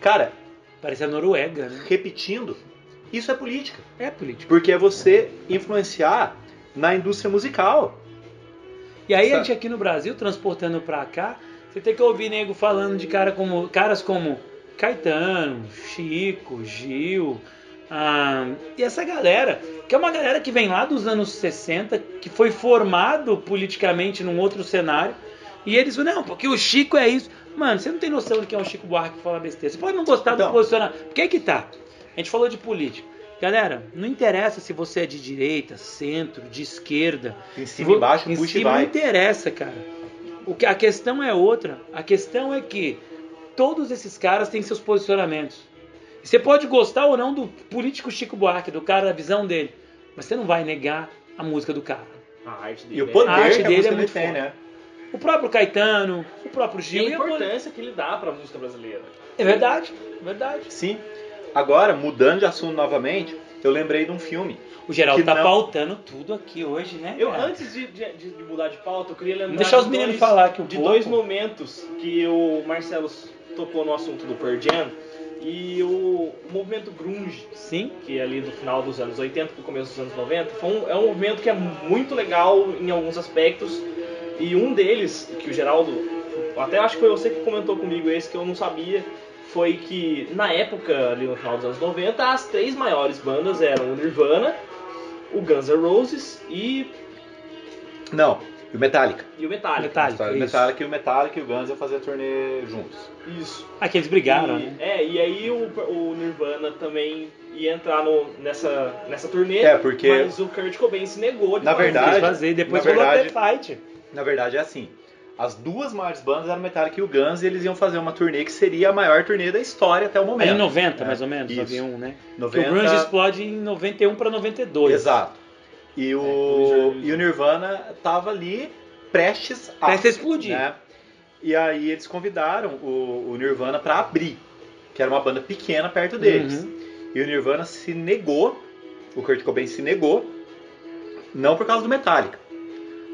Cara, Parece a Noruega, né? repetindo, isso é política. É político. Porque é você influenciar na indústria musical. E aí a Sabe? gente aqui no Brasil, transportando pra cá, você tem que ouvir nego falando de cara como, caras como Caetano, Chico, Gil, ah, e essa galera, que é uma galera que vem lá dos anos 60, que foi formado politicamente num outro cenário, e eles falam, não, porque o Chico é isso. Mano, você não tem noção do que é um Chico Buarque que fala besteira. Você pode não gostar do Então. posicionamento. Porque aí que tá. A gente falou de política. Galera, não interessa se você é de direita, centro, de esquerda, Em cima e embaixo, em puxa e cima vai. não interessa, cara. O que, a questão é outra. A questão é que todos esses caras têm seus posicionamentos. E Você pode gostar ou não do político Chico Buarque, do cara, da visão dele. Mas você não vai negar a música do cara. A arte dele. E o é- poder A arte que a dele é muito tem, forte. né? O próprio Caetano, o próprio E Gil. a e a importância que ele dá pra música brasileira. É verdade, é verdade. Sim. Agora, mudando de assunto novamente, eu lembrei de um filme. O Geraldo Que tá não- pautando tudo aqui hoje, né? Eu, cara? antes de, de- de mudar de pauta, eu queria lembrar Deixar os de meninos dois- falar aqui um de pouco. dois momentos que o Marcelo tocou no assunto do Pearl Jam e o, o movimento grunge, Sim. que é ali do final dos anos 80 pro começo dos anos 90, foi um- é um movimento que é muito legal em alguns aspectos e um deles, que o Geraldo, até acho que foi você que comentou comigo esse que eu não sabia, foi que na época, ali no final dos anos 90, as três maiores bandas eram o Nirvana, o Guns N' Roses e, Não, e o Metallica. e o Metallica. Metallica, o isso. Metallica e o Metallica e o Guns iam fazer a turnê juntos. Isso. Ah, que eles brigaram, e, né? É, e aí o, o Nirvana também ia entrar no, nessa, nessa turnê, É, porque- mas o Kurt Cobain se negou de Na fazer. verdade- fazer, depois na verdade- até fight. Na verdade é assim. As duas maiores bandas eram o Metallica e o Guns e eles iam fazer uma turnê que seria a maior turnê da história até o momento. Aí em 90, É, mais ou menos, isso. 91, né? 90... Porque o grunge explode em 91 pra 92. Exato. E o, Wizard. e o Nirvana tava ali prestes a, Prestes a explodir. né? E aí eles convidaram o, o Nirvana pra abrir, que era uma banda pequena perto deles. Uhum. E o Nirvana se negou, o Kurt Cobain se negou, não por causa do Metallica,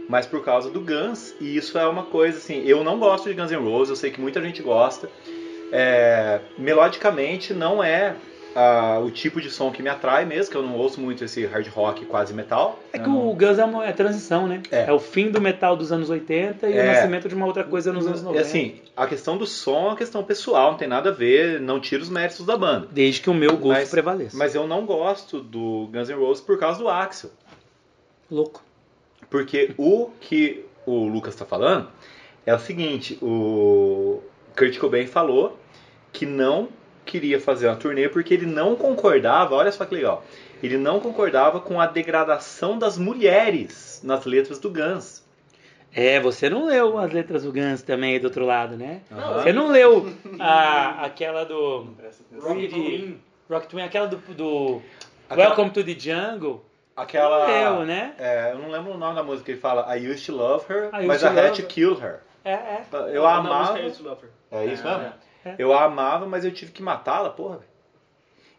mas por causa do Guns. E isso é uma coisa assim, eu não gosto de Guns N' Roses, eu sei que muita gente gosta. É, melodicamente não é ah, o tipo de som que me atrai mesmo, que eu não ouço muito esse hard rock quase metal. É que não- o Guns é, uma, é transição, né? É. É. o fim do metal dos anos 80 e o É. nascimento de uma outra coisa nos anos 90. E assim, a questão do som é uma questão pessoal, não tem nada a ver, não tira os méritos da banda. Desde que o meu gosto Mas- prevaleça. Mas eu não gosto do Guns N' Roses por causa do Axel. Louco. Porque o que o Lucas está falando é o seguinte: o Kurt Cobain falou que não queria fazer uma turnê porque ele não concordava, olha só que legal, ele não concordava com a degradação das mulheres nas letras do Guns. É, você não leu as letras do Guns também aí do outro lado, né? Não, Você não leu a, aquela do Rock Reed- Twin. Rock Twin, aquela do, do Aquela- Welcome to the Jungle? Aquela. Né? É, eu não lembro o nome da música, ele fala I used to love her, I mas I had to her. kill her. É, é. Eu amava. to Love Her. É isso É, mesmo? é. Eu a amava, mas eu tive que matá-la, porra.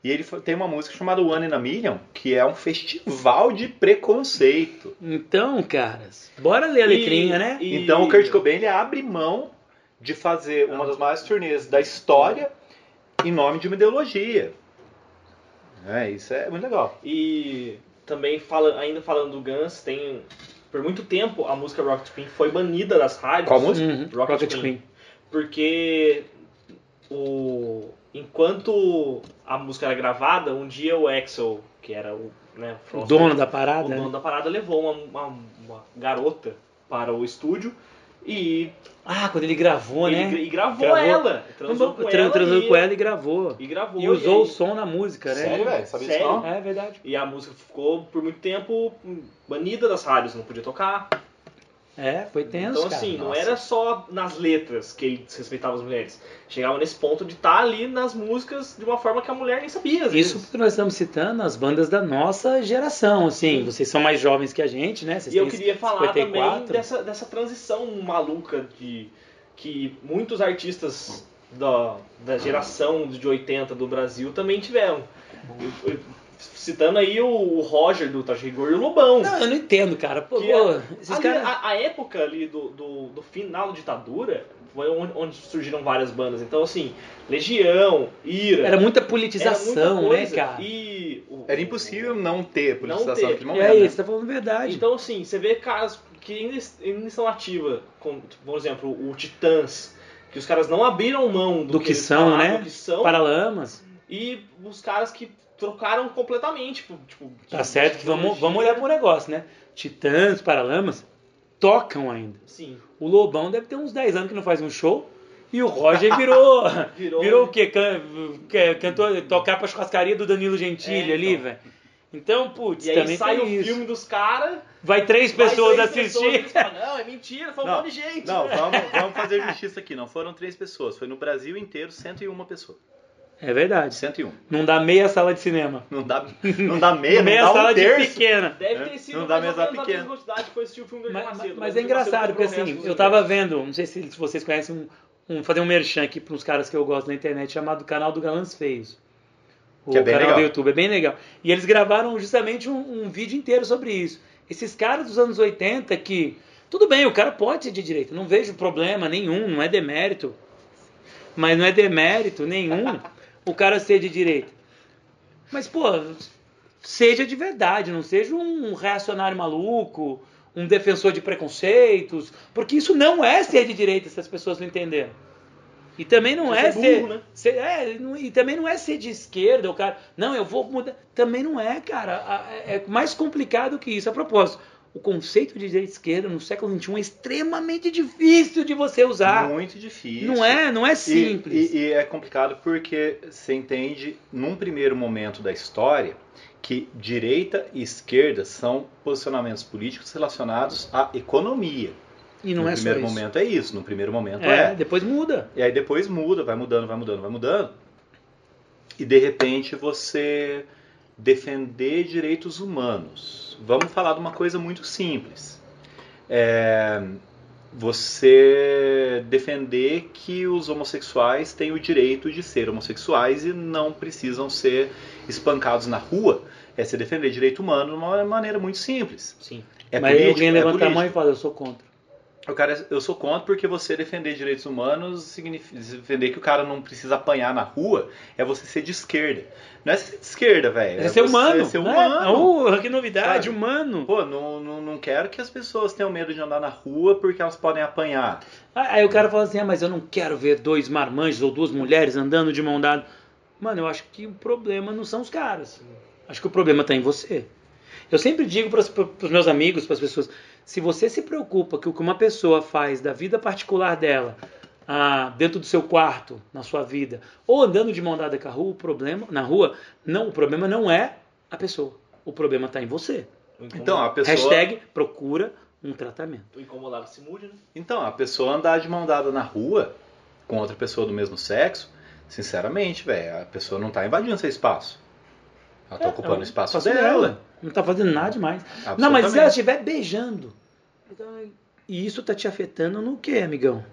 E ele foi- tem uma música chamada One in a Million, que é um festival de preconceito. Então, caras, bora ler a E- letrinha, né? e- Então o Kurt Cobain ele abre mão de fazer uma das maiores turnês da história em nome de uma ideologia. É, isso é muito legal. E também fala, ainda falando do Guns, tem por muito tempo a música Rocket Queen foi banida das rádios. Qual música? Uhum, Rocket Rocket Queen. Queen. Porque o enquanto a música era gravada, um dia o Axel, que era o, né, O dono da o parada. dono né? da parada levou uma, uma, uma garota para o estúdio e, Ah, quando ele gravou, ele, né? e gravou, Gravou. ela. Transou com Tran- ela, transou e, com ela e gravou. e gravou. E usou aí- o som na música, né? Sério, velho? Sabia disso não? É verdade. E a música ficou por muito tempo banida das rádios, não podia tocar. É, foi tenso, então, cara. assim, não Nossa. era só nas letras que ele desrespeitava as mulheres. Chegava nesse ponto de estar ali nas músicas de uma forma que a mulher nem sabia. Isso porque nós estamos citando as bandas da nossa geração, assim. Vocês são mais jovens que a gente, né? Vocês E eu queria falar 54. também dessa, dessa transição maluca de que muitos artistas da, da geração de 80 do Brasil também tiveram. Eu- eu- citando aí o, o Roger do Traje Rigor e o Lobão. Não, eu não entendo, cara. Pô, Que pô, a- esses ali, caras... a, a época ali do, do, do final da ditadura foi onde, onde surgiram várias bandas. Então, assim, Legião, Ira. Era muita era politização, muita né, cara? E o- Era impossível não ter politização ter. naquele E momento. aí, né? você tá falando verdade. Então, assim, você vê caras que ainda, ainda estão ativos, como, por exemplo, o Titãs, que os caras não abriram mão do, Do que eles são, falavam, né? do que são, Paralamas. e os caras que trocaram completamente. Tipo, tipo, Tá de- certo que vamos, vamos olhar pro negócio, né? Titãs, Paralamas, tocam ainda. Sim. O Lobão deve ter uns 10 anos que não faz um show. E o Roger virou. Virou- virou, o quê? Can, can- cantou, tocar pra churrascaria do Danilo Gentili É, ali, então. velho. Então, putz, E aí também sai tem o isso. filme dos caras. Vai três pessoas assistir. Pessoas, não, é mentira, foi um Não, monte de gente. Não, vamos, vamos fazer justiça aqui. Não foram três pessoas. Foi no Brasil inteiro 101 pessoas. É verdade. 101. Não dá meia sala de cinema. Não dá, não dá meia, meia não dá sala um de terço. pequena. Deve É, ter sido não dá mais ou mesa menos a pequena. mesma quantidade que foi assistir o filme do Mas, mas- Macedo. mas O é Macedo engraçado, porque o assim, eu tava ingressos. vendo, não sei se vocês conhecem um, um fazer um merchan aqui para uns caras que eu gosto na internet, chamado Canal do Galãs Feios. O Que é bem canal legal. do YouTube, é bem legal. E eles gravaram justamente um, um vídeo inteiro sobre isso. Esses caras dos anos 80 que. Tudo bem, o cara pode ser de direita, não vejo problema nenhum, não é demérito. Mas não é demérito nenhum o cara ser de direita. Mas, pô, seja de verdade, não seja um reacionário maluco, um defensor de preconceitos, porque isso não é ser de direita se as pessoas não entenderam. E também não é é ser, burro, né? ser- é, e também não é ser de esquerda, o cara, não, eu vou mudar, também não é, cara, A- é mais complicado que isso. A propósito, o conceito de direita e esquerda no século XXI é extremamente difícil de você usar. Muito difícil. Não é, não é E- simples. E, e é complicado porque você entende, num primeiro momento da história, que direita e esquerda são posicionamentos políticos relacionados à economia. E não no é primeiro momento é isso, no primeiro momento É, é. depois muda. E aí depois muda, vai mudando, vai mudando, vai mudando. E de repente você defender direitos humanos. Vamos falar de uma coisa muito simples. É, você defender que os homossexuais têm o direito de ser homossexuais e não precisam ser espancados na rua. É você defender direito humano de uma maneira muito simples. Sim. É Mas político, alguém é levanta a mão e político. fala, eu sou contra. O cara, eu sou contra porque você defender direitos humanos significa defender que o cara não precisa apanhar na rua é você ser de esquerda. Não é ser de esquerda, velho. É ser humano. ser né? humano. Oh, que novidade, Sabe? humano. Pô, não, não, não quero que as pessoas tenham medo de andar na rua porque elas podem apanhar. Ah, Aí o cara fala assim, ah, mas eu não quero ver dois marmanjos ou duas mulheres andando de mão dada. Mano, eu acho que o problema não são os caras. Acho que o problema está em você. Eu sempre digo para os meus amigos, para as pessoas, se você se preocupa que o que uma pessoa faz da vida particular dela, ah, dentro do seu quarto, na sua vida, ou andando de mão dada com a rua, o problema, na rua, não, o problema não é a pessoa. O problema está em você. Então, a pessoa, Hashtag procura um tratamento. O incomodado se mude, né? então, a pessoa andar de mão dada na rua com outra pessoa do mesmo sexo, sinceramente, velho, a pessoa não tá invadindo seu espaço. Ela tá É, ocupando o espaço espaço dela. Não tá fazendo nada demais. Não, mas se ela estiver beijando. Então, E isso tá te afetando no quê, amigão?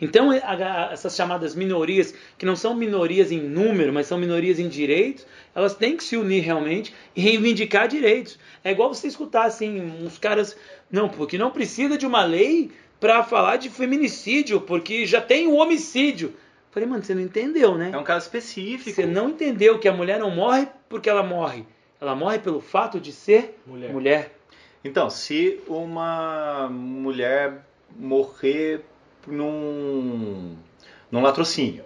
Então, a- a- essas chamadas minorias, que não são minorias em número, mas são minorias em direitos, elas têm que se unir realmente e reivindicar direitos. É igual você escutar, assim, uns caras Não, porque não precisa de uma lei pra falar de feminicídio, porque já tem o homicídio. Falei, mano, você não entendeu, né? É um caso específico. Você não entendeu que a mulher não morre porque ela morre. Ela morre pelo fato de ser Mulher. mulher. Então, se uma mulher morrer num, num latrocínio,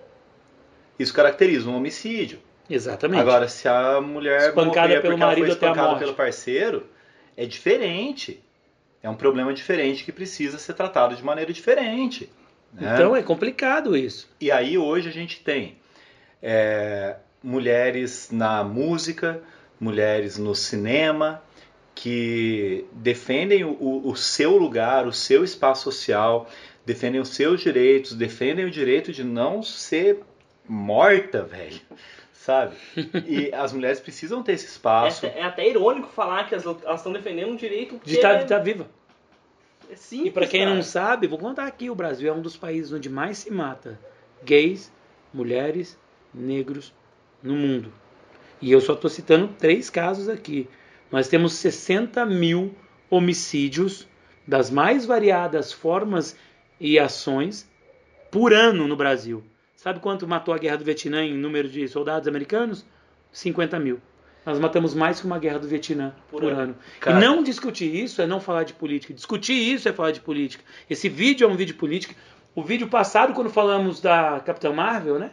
isso caracteriza um homicídio. Exatamente. Agora, se a mulher Espancada morrer pelo porque ela marido foi até a espancada pelo parceiro, é diferente. É um problema diferente que precisa ser tratado de maneira diferente. né? Então é complicado isso. E aí hoje a gente tem é, mulheres na música, mulheres no cinema, que defendem o, o seu lugar, o seu espaço social, defendem os seus direitos, defendem o direito de não ser morta, velho. Sabe? E as mulheres precisam ter esse espaço. É, é até irônico falar que elas estão defendendo um direito que De estar é, viva. é simples, E pra quem cara. não sabe, vou contar aqui, o Brasil é um dos países onde mais se mata gays, mulheres, negros no mundo. E eu só estou citando três casos aqui. Nós temos 60 mil homicídios das mais variadas formas e ações por ano no Brasil. Sabe quanto matou a guerra do Vietnã em número de soldados americanos? 50 mil. Nós matamos mais que uma guerra do Vietnã por, Por ano. ano. Cara. E não discutir isso é não falar de política. Discutir isso é falar de política. Esse vídeo é um vídeo de política. O vídeo passado, quando falamos da Capitã Marvel, né?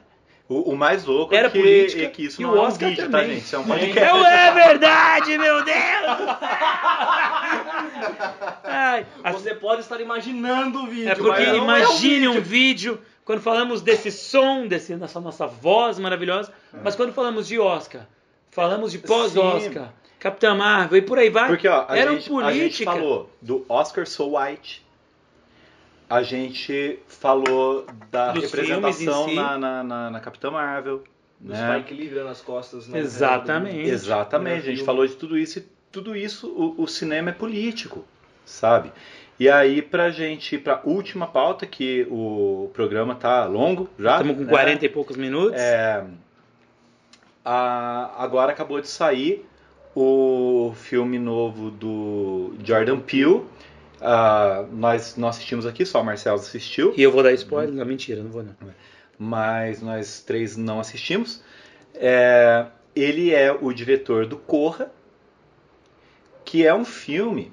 O, o mais louco Era é que, política é que isso e não o é um Oscar vídeo, tá, também. gente? Isso é um É. podcast. Não é verdade, meu Deus! Ai, a- Você pode estar imaginando o vídeo, é porque mas não imagine é um um vídeo quando falamos desse som, desse, dessa nossa voz maravilhosa, mas quando falamos de Oscar, falamos de pós-Oscar, Capitã Marvel e por aí vai. Porque, ó, a, Eram gente, a gente política. falou do Oscar So White. A gente falou da Dos representação si. na, na, na, na Capitã Marvel. O Né? Spike Lee virando as costas. na Exatamente. do- Exatamente, a gente Filme. falou de tudo isso e tudo isso, o, o cinema é político, sabe? E aí, pra gente ir pra última pauta, que o programa tá longo já. Estamos com né? 40 e poucos minutos. É, a- agora acabou de sair o filme novo do Jordan Peele. Ah, nós não assistimos aqui, só o Marcelo assistiu, E eu vou dar spoiler? Não, mentira, não vou não. mas nós três não assistimos. É, ele é o diretor do Corra, que é um filme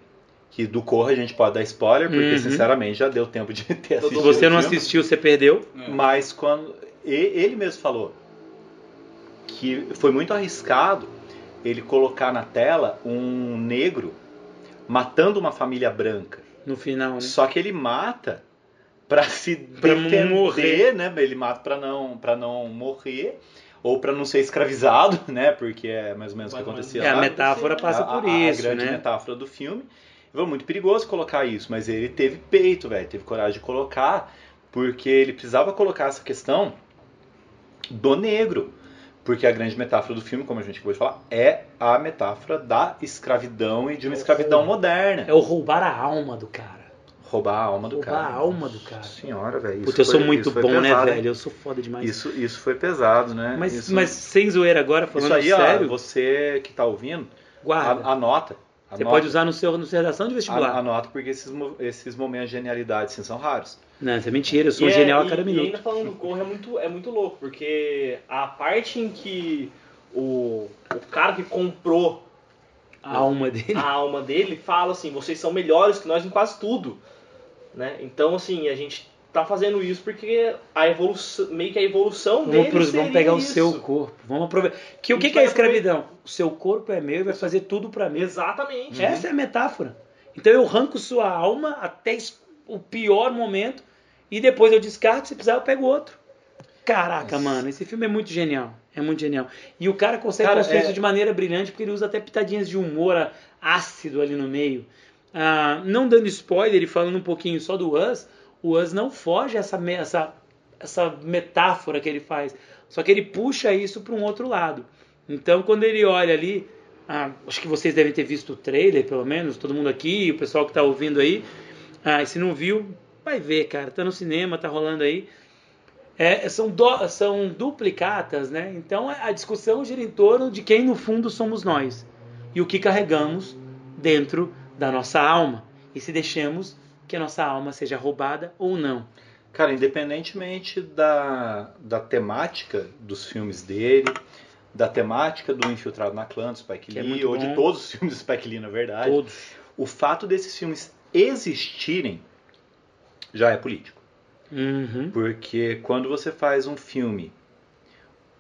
que do Corra a gente pode dar spoiler, porque Uhum. sinceramente já deu tempo de ter assistido. Se você o não filme. assistiu, você perdeu. Mas quando ele mesmo falou que foi muito arriscado ele colocar na tela um negro matando uma família branca. No final, né? Só que ele mata pra se Pra não defender, morrer. né? Ele mata pra não para não morrer ou pra não ser escravizado, né? Porque é mais ou menos o que acontecia É, a lá. metáfora passa A- a- por a isso, grande né? metáfora do filme. Foi muito perigoso colocar isso, mas ele teve peito, velho, teve coragem de colocar, porque ele precisava colocar essa questão do negro. Porque a grande metáfora do filme, como a gente acabou de falar, é a metáfora da escravidão e de uma É escravidão roubo. moderna. É o roubar a alma do cara. Roubar a alma do Roubar cara. a alma do cara. Senhora, velho. Puta, eu sou foi- muito bom, né, pesado, hein? velho? Eu sou foda demais. Isso, isso foi pesado, né? mas, isso, mas sem zoeira agora, falando isso aí, sério, ó, você que tá ouvindo, guarda. a- anota. Você Anota. pode usar no seu, no seu redação de vestibular. Anota porque esses, esses momentos de genialidade assim, são raros. Não, isso é mentira, eu sou E é- genial a e- cada E minuto. ainda falando do Corra é muito, é muito louco, porque a parte em que o, o cara que comprou A alma dele. a alma dele fala assim, vocês são melhores que nós em quase tudo. Né? Então, assim, a gente tá fazendo isso porque a evolução, meio que a evolução Vamos, dele pros- vamos pegar o isso. seu corpo. Vamos aproveitar. Que, o A que, que é vai escravidão? O seu corpo é meu e vai fazer tudo pra mim. Exatamente. Essa é a metáfora. Então eu arranco sua alma até o pior momento e depois eu descarto, se precisar eu pego outro. Caraca, mano, esse filme é muito genial. É muito genial. E o cara consegue Cara, construir é- isso de maneira brilhante porque ele usa até pitadinhas de humor ácido ali no meio. Ah, não dando spoiler e falando um pouquinho só do Us, o Us não foge essa, essa, essa metáfora que ele faz. Só que ele puxa isso para um outro lado. Então, quando ele olha ali, ah, acho que vocês devem ter visto o trailer, pelo menos, todo mundo aqui, o pessoal que está ouvindo aí. Ah, e se não viu, vai ver, cara. Tá no cinema, tá rolando aí. É, são, do- são duplicatas, né? Então a discussão gira em torno de quem no fundo somos nós e o que carregamos dentro da nossa alma. e se deixamos que a nossa alma seja roubada ou não. Cara, independentemente da, da temática dos filmes dele, da temática do Infiltrado na Clã, do Spike é Lee, muito ou de bom. todos os filmes do Spike Lee, na verdade, Todos. o fato desses filmes existirem já é político. Uhum. Porque quando você faz um filme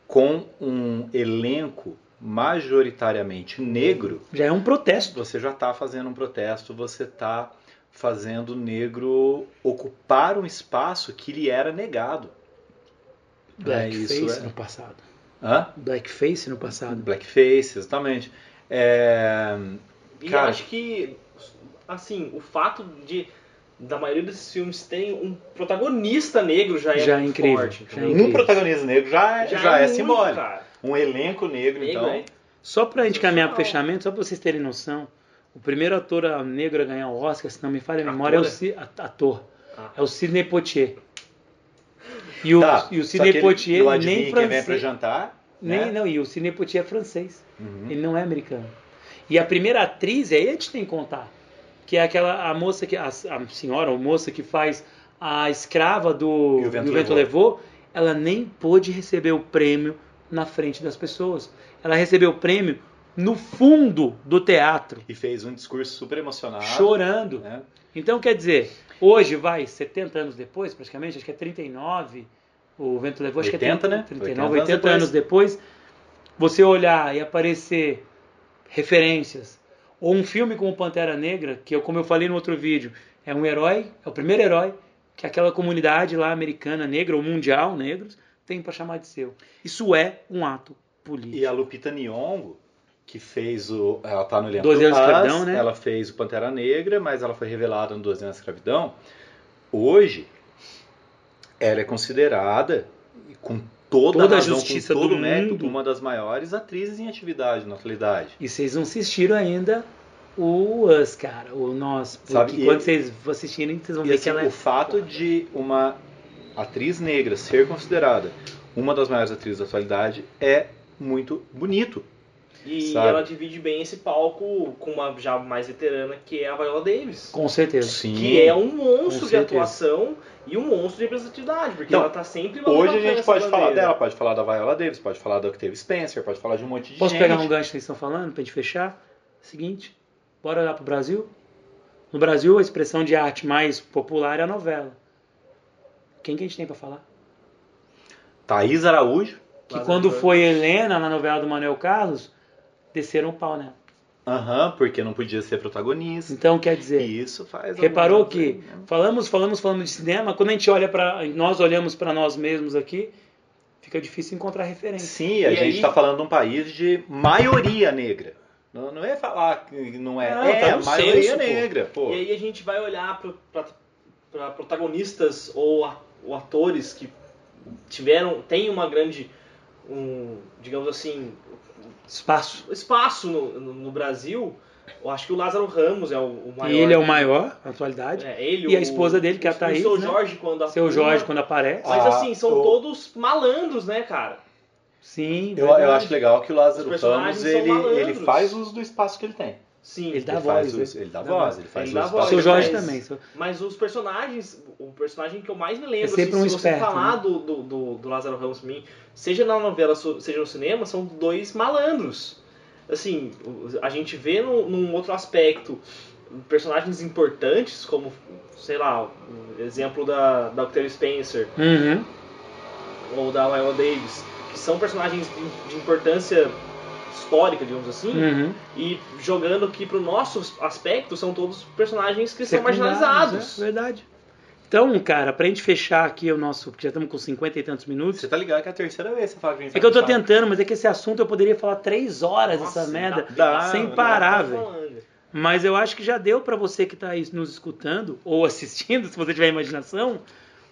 com um elenco majoritariamente negro, Já é um protesto. você já está fazendo um protesto, você está fazendo o negro ocupar um espaço que lhe era negado. Blackface isso é- no passado. Hã? Blackface no passado. Blackface, exatamente. É, E Cara. acho que, assim, o fato de da maioria desses filmes terem um protagonista negro já é Já é muito incrível, forte. já é incrível. um protagonista negro já, é- já, é, muito, simbólico. Um elenco negro, Negro, então. é. Só pra gente caminhar pro Sensacional. fechamento, só pra vocês terem noção, o primeiro ator negro a ganhar o Oscar, se não me falha a memória, é o Ator, ator. Ah. É o Sidney Poitier. E o, Tá, e o Sidney Poitier nem quem vem pra francês. jantar. Nem, né? não, e o Sidney Poitier é francês. Uhum. Ele não é americano. E a primeira atriz, aí a gente tem que contar, que é aquela a moça que a, a senhora ou moça que faz a escrava do E o Vento do Vento Levou. Levou, ela nem pôde receber o prêmio na frente das pessoas. Ela recebeu o prêmio no fundo do teatro, E fez um discurso super emocionado. chorando. né? Então, quer dizer, hoje vai 70 anos depois, praticamente, acho que é 39, o Vento Levou, acho que é 80, né? 39, 80 80, anos depois, você olhar e aparecer referências, ou um filme como Pantera Negra, que eu, como eu falei no outro vídeo, é um herói, é o primeiro herói que aquela comunidade lá americana negra ou mundial negros tem para chamar de seu. Isso é um ato político. E a Lupita Nyong'o, que fez o... Ela tá no elenco Doze do Anos de Us, Escravidão, né? Ela fez o Pantera Negra, mas ela foi revelada no 12 anos escravidão. Hoje, ela é considerada, com toda, Toda a razão, justiça com todo do o mérito, mundo. uma das maiores atrizes em atividade na atualidade. E vocês não assistiram ainda o Us, cara, o Nós. Porque Sabe, e- quando vocês assistirem, vocês vão ver assim, que ela é o fato de uma atriz negra ser considerada uma das maiores atrizes da atualidade é muito bonito. E Sabe? ela divide bem esse palco com uma já mais veterana, que é a Viola Davis. Com certeza. Sim. Que é um monstro de atuação e um monstro de representatividade, porque Então, ela tá sempre Hoje a gente pode falar bandeira. dela, pode falar da Viola Davis, pode falar da Octavia Spencer, pode falar de um monte de Posso gente. pegar um gancho que vocês estão falando pra gente fechar? Seguinte, bora olhar pro Brasil? No Brasil, a expressão de arte mais popular é a novela. Quem que a gente tem pra falar? Thaís Araújo. Que Lázaro quando Ramos. foi Helena na novela do Manuel Carlos, desceram o pau nela. Aham, porque não podia ser protagonista. Então, quer dizer, E isso faz. Reparou que aí, né? falamos, falamos, falamos de cinema, quando a gente olha para nós olhamos para nós mesmos aqui, fica difícil encontrar referência. Sim, a E gente aí- está falando de um país de maioria negra. Não, não é falar que não é. Não, é, tá maioria senso, pô. negra, pô. E aí a gente vai olhar para protagonistas ou, a- ou atores que tiveram, tem uma grande, um, digamos assim, Espaço. espaço no, no, no Brasil. Eu acho que o Lázaro Ramos é o, o maior. E ele é o maior na atualidade. É, ele, E a esposa dele, que é a Thaís, O seu né? Jorge quando atua. Seu Jorge quando aparece. Mas Ah, assim, são o- todos malandros, né, cara? Sim, Eu, eu acho legal que o Lázaro Ramos ele, ele faz uso do espaço que ele tem. Sim. Ele dá ele voz, né? ele dá Dá voz, voz. ele faz Ele do voz. Seu Jorge tem. também. seu- Mas os personagens, o personagem que eu mais me lembro, É sempre assim, um se você esperto, falar né? do, do, do, do Lázaro Ramos mim, seja na novela, seja no cinema, são dois malandros. Assim, a gente vê num, num outro aspecto personagens importantes, como, sei lá, o exemplo da, da Octavia Spencer Uhum. ou da Viola Davis, que são personagens de, de importância histórica, digamos assim, Uhum. e jogando aqui pro nosso aspecto, são todos personagens que são marginalizados. É verdade. Então, cara, pra gente fechar aqui o nosso. porque Já estamos com 50 e tantos minutos. Você tá ligado que é a terceira vez que você fala que a gente É que eu tô fechar. tentando, mas é que esse assunto eu poderia falar três horas Nossa, essa merda. dá, sem dá, parar, Tá velho. falando. Mas eu acho que já deu pra você que tá aí nos escutando ou assistindo, se você tiver imaginação,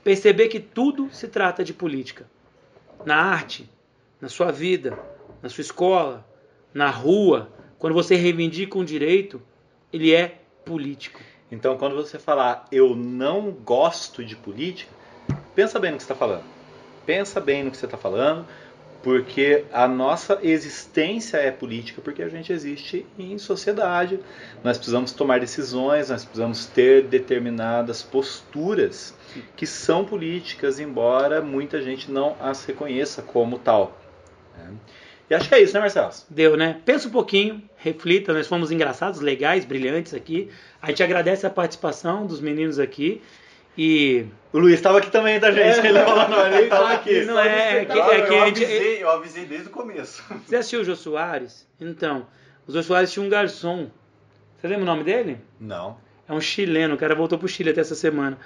perceber que tudo se trata de política. Na arte, na sua vida, na sua escola, na rua, quando você reivindica um direito, ele é político. Então, quando você falar eu não gosto de política, pensa bem no que você está falando. Pensa bem no que você está falando, Porque a nossa existência é política, porque a gente existe em sociedade. Nós precisamos tomar decisões, nós precisamos ter determinadas posturas que são políticas, embora muita gente não as reconheça como tal. né? E acho que é isso, né, Marcelo? Deu, né? Pensa um pouquinho, reflita. Nós fomos engraçados, legais, brilhantes aqui. A gente agradece a participação dos meninos aqui. E O Luiz estava aqui também, tá, gente? Ele falou, não, ele estava aqui. Não é, é que, é que eu, avisei, eu avisei desde o começo. Você assistiu o Jô Soares? Então, o Jô Soares tinha um garçom. Você lembra o nome dele? Não. É um chileno, o cara voltou pro Chile até essa semana.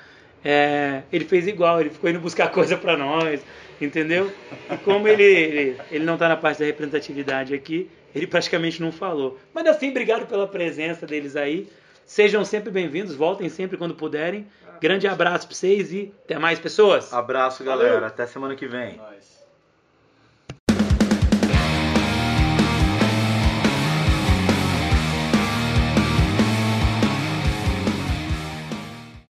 É, ele fez igual, ele ficou indo buscar coisa pra nós, entendeu? E como ele, ele, ele não tá na parte da representatividade aqui, ele praticamente não falou. Mas assim, obrigado pela presença deles aí. Sejam sempre bem-vindos, voltem sempre quando puderem. Grande abraço pra vocês e até mais, pessoas! Abraço, galera. Até semana que vem. Nós.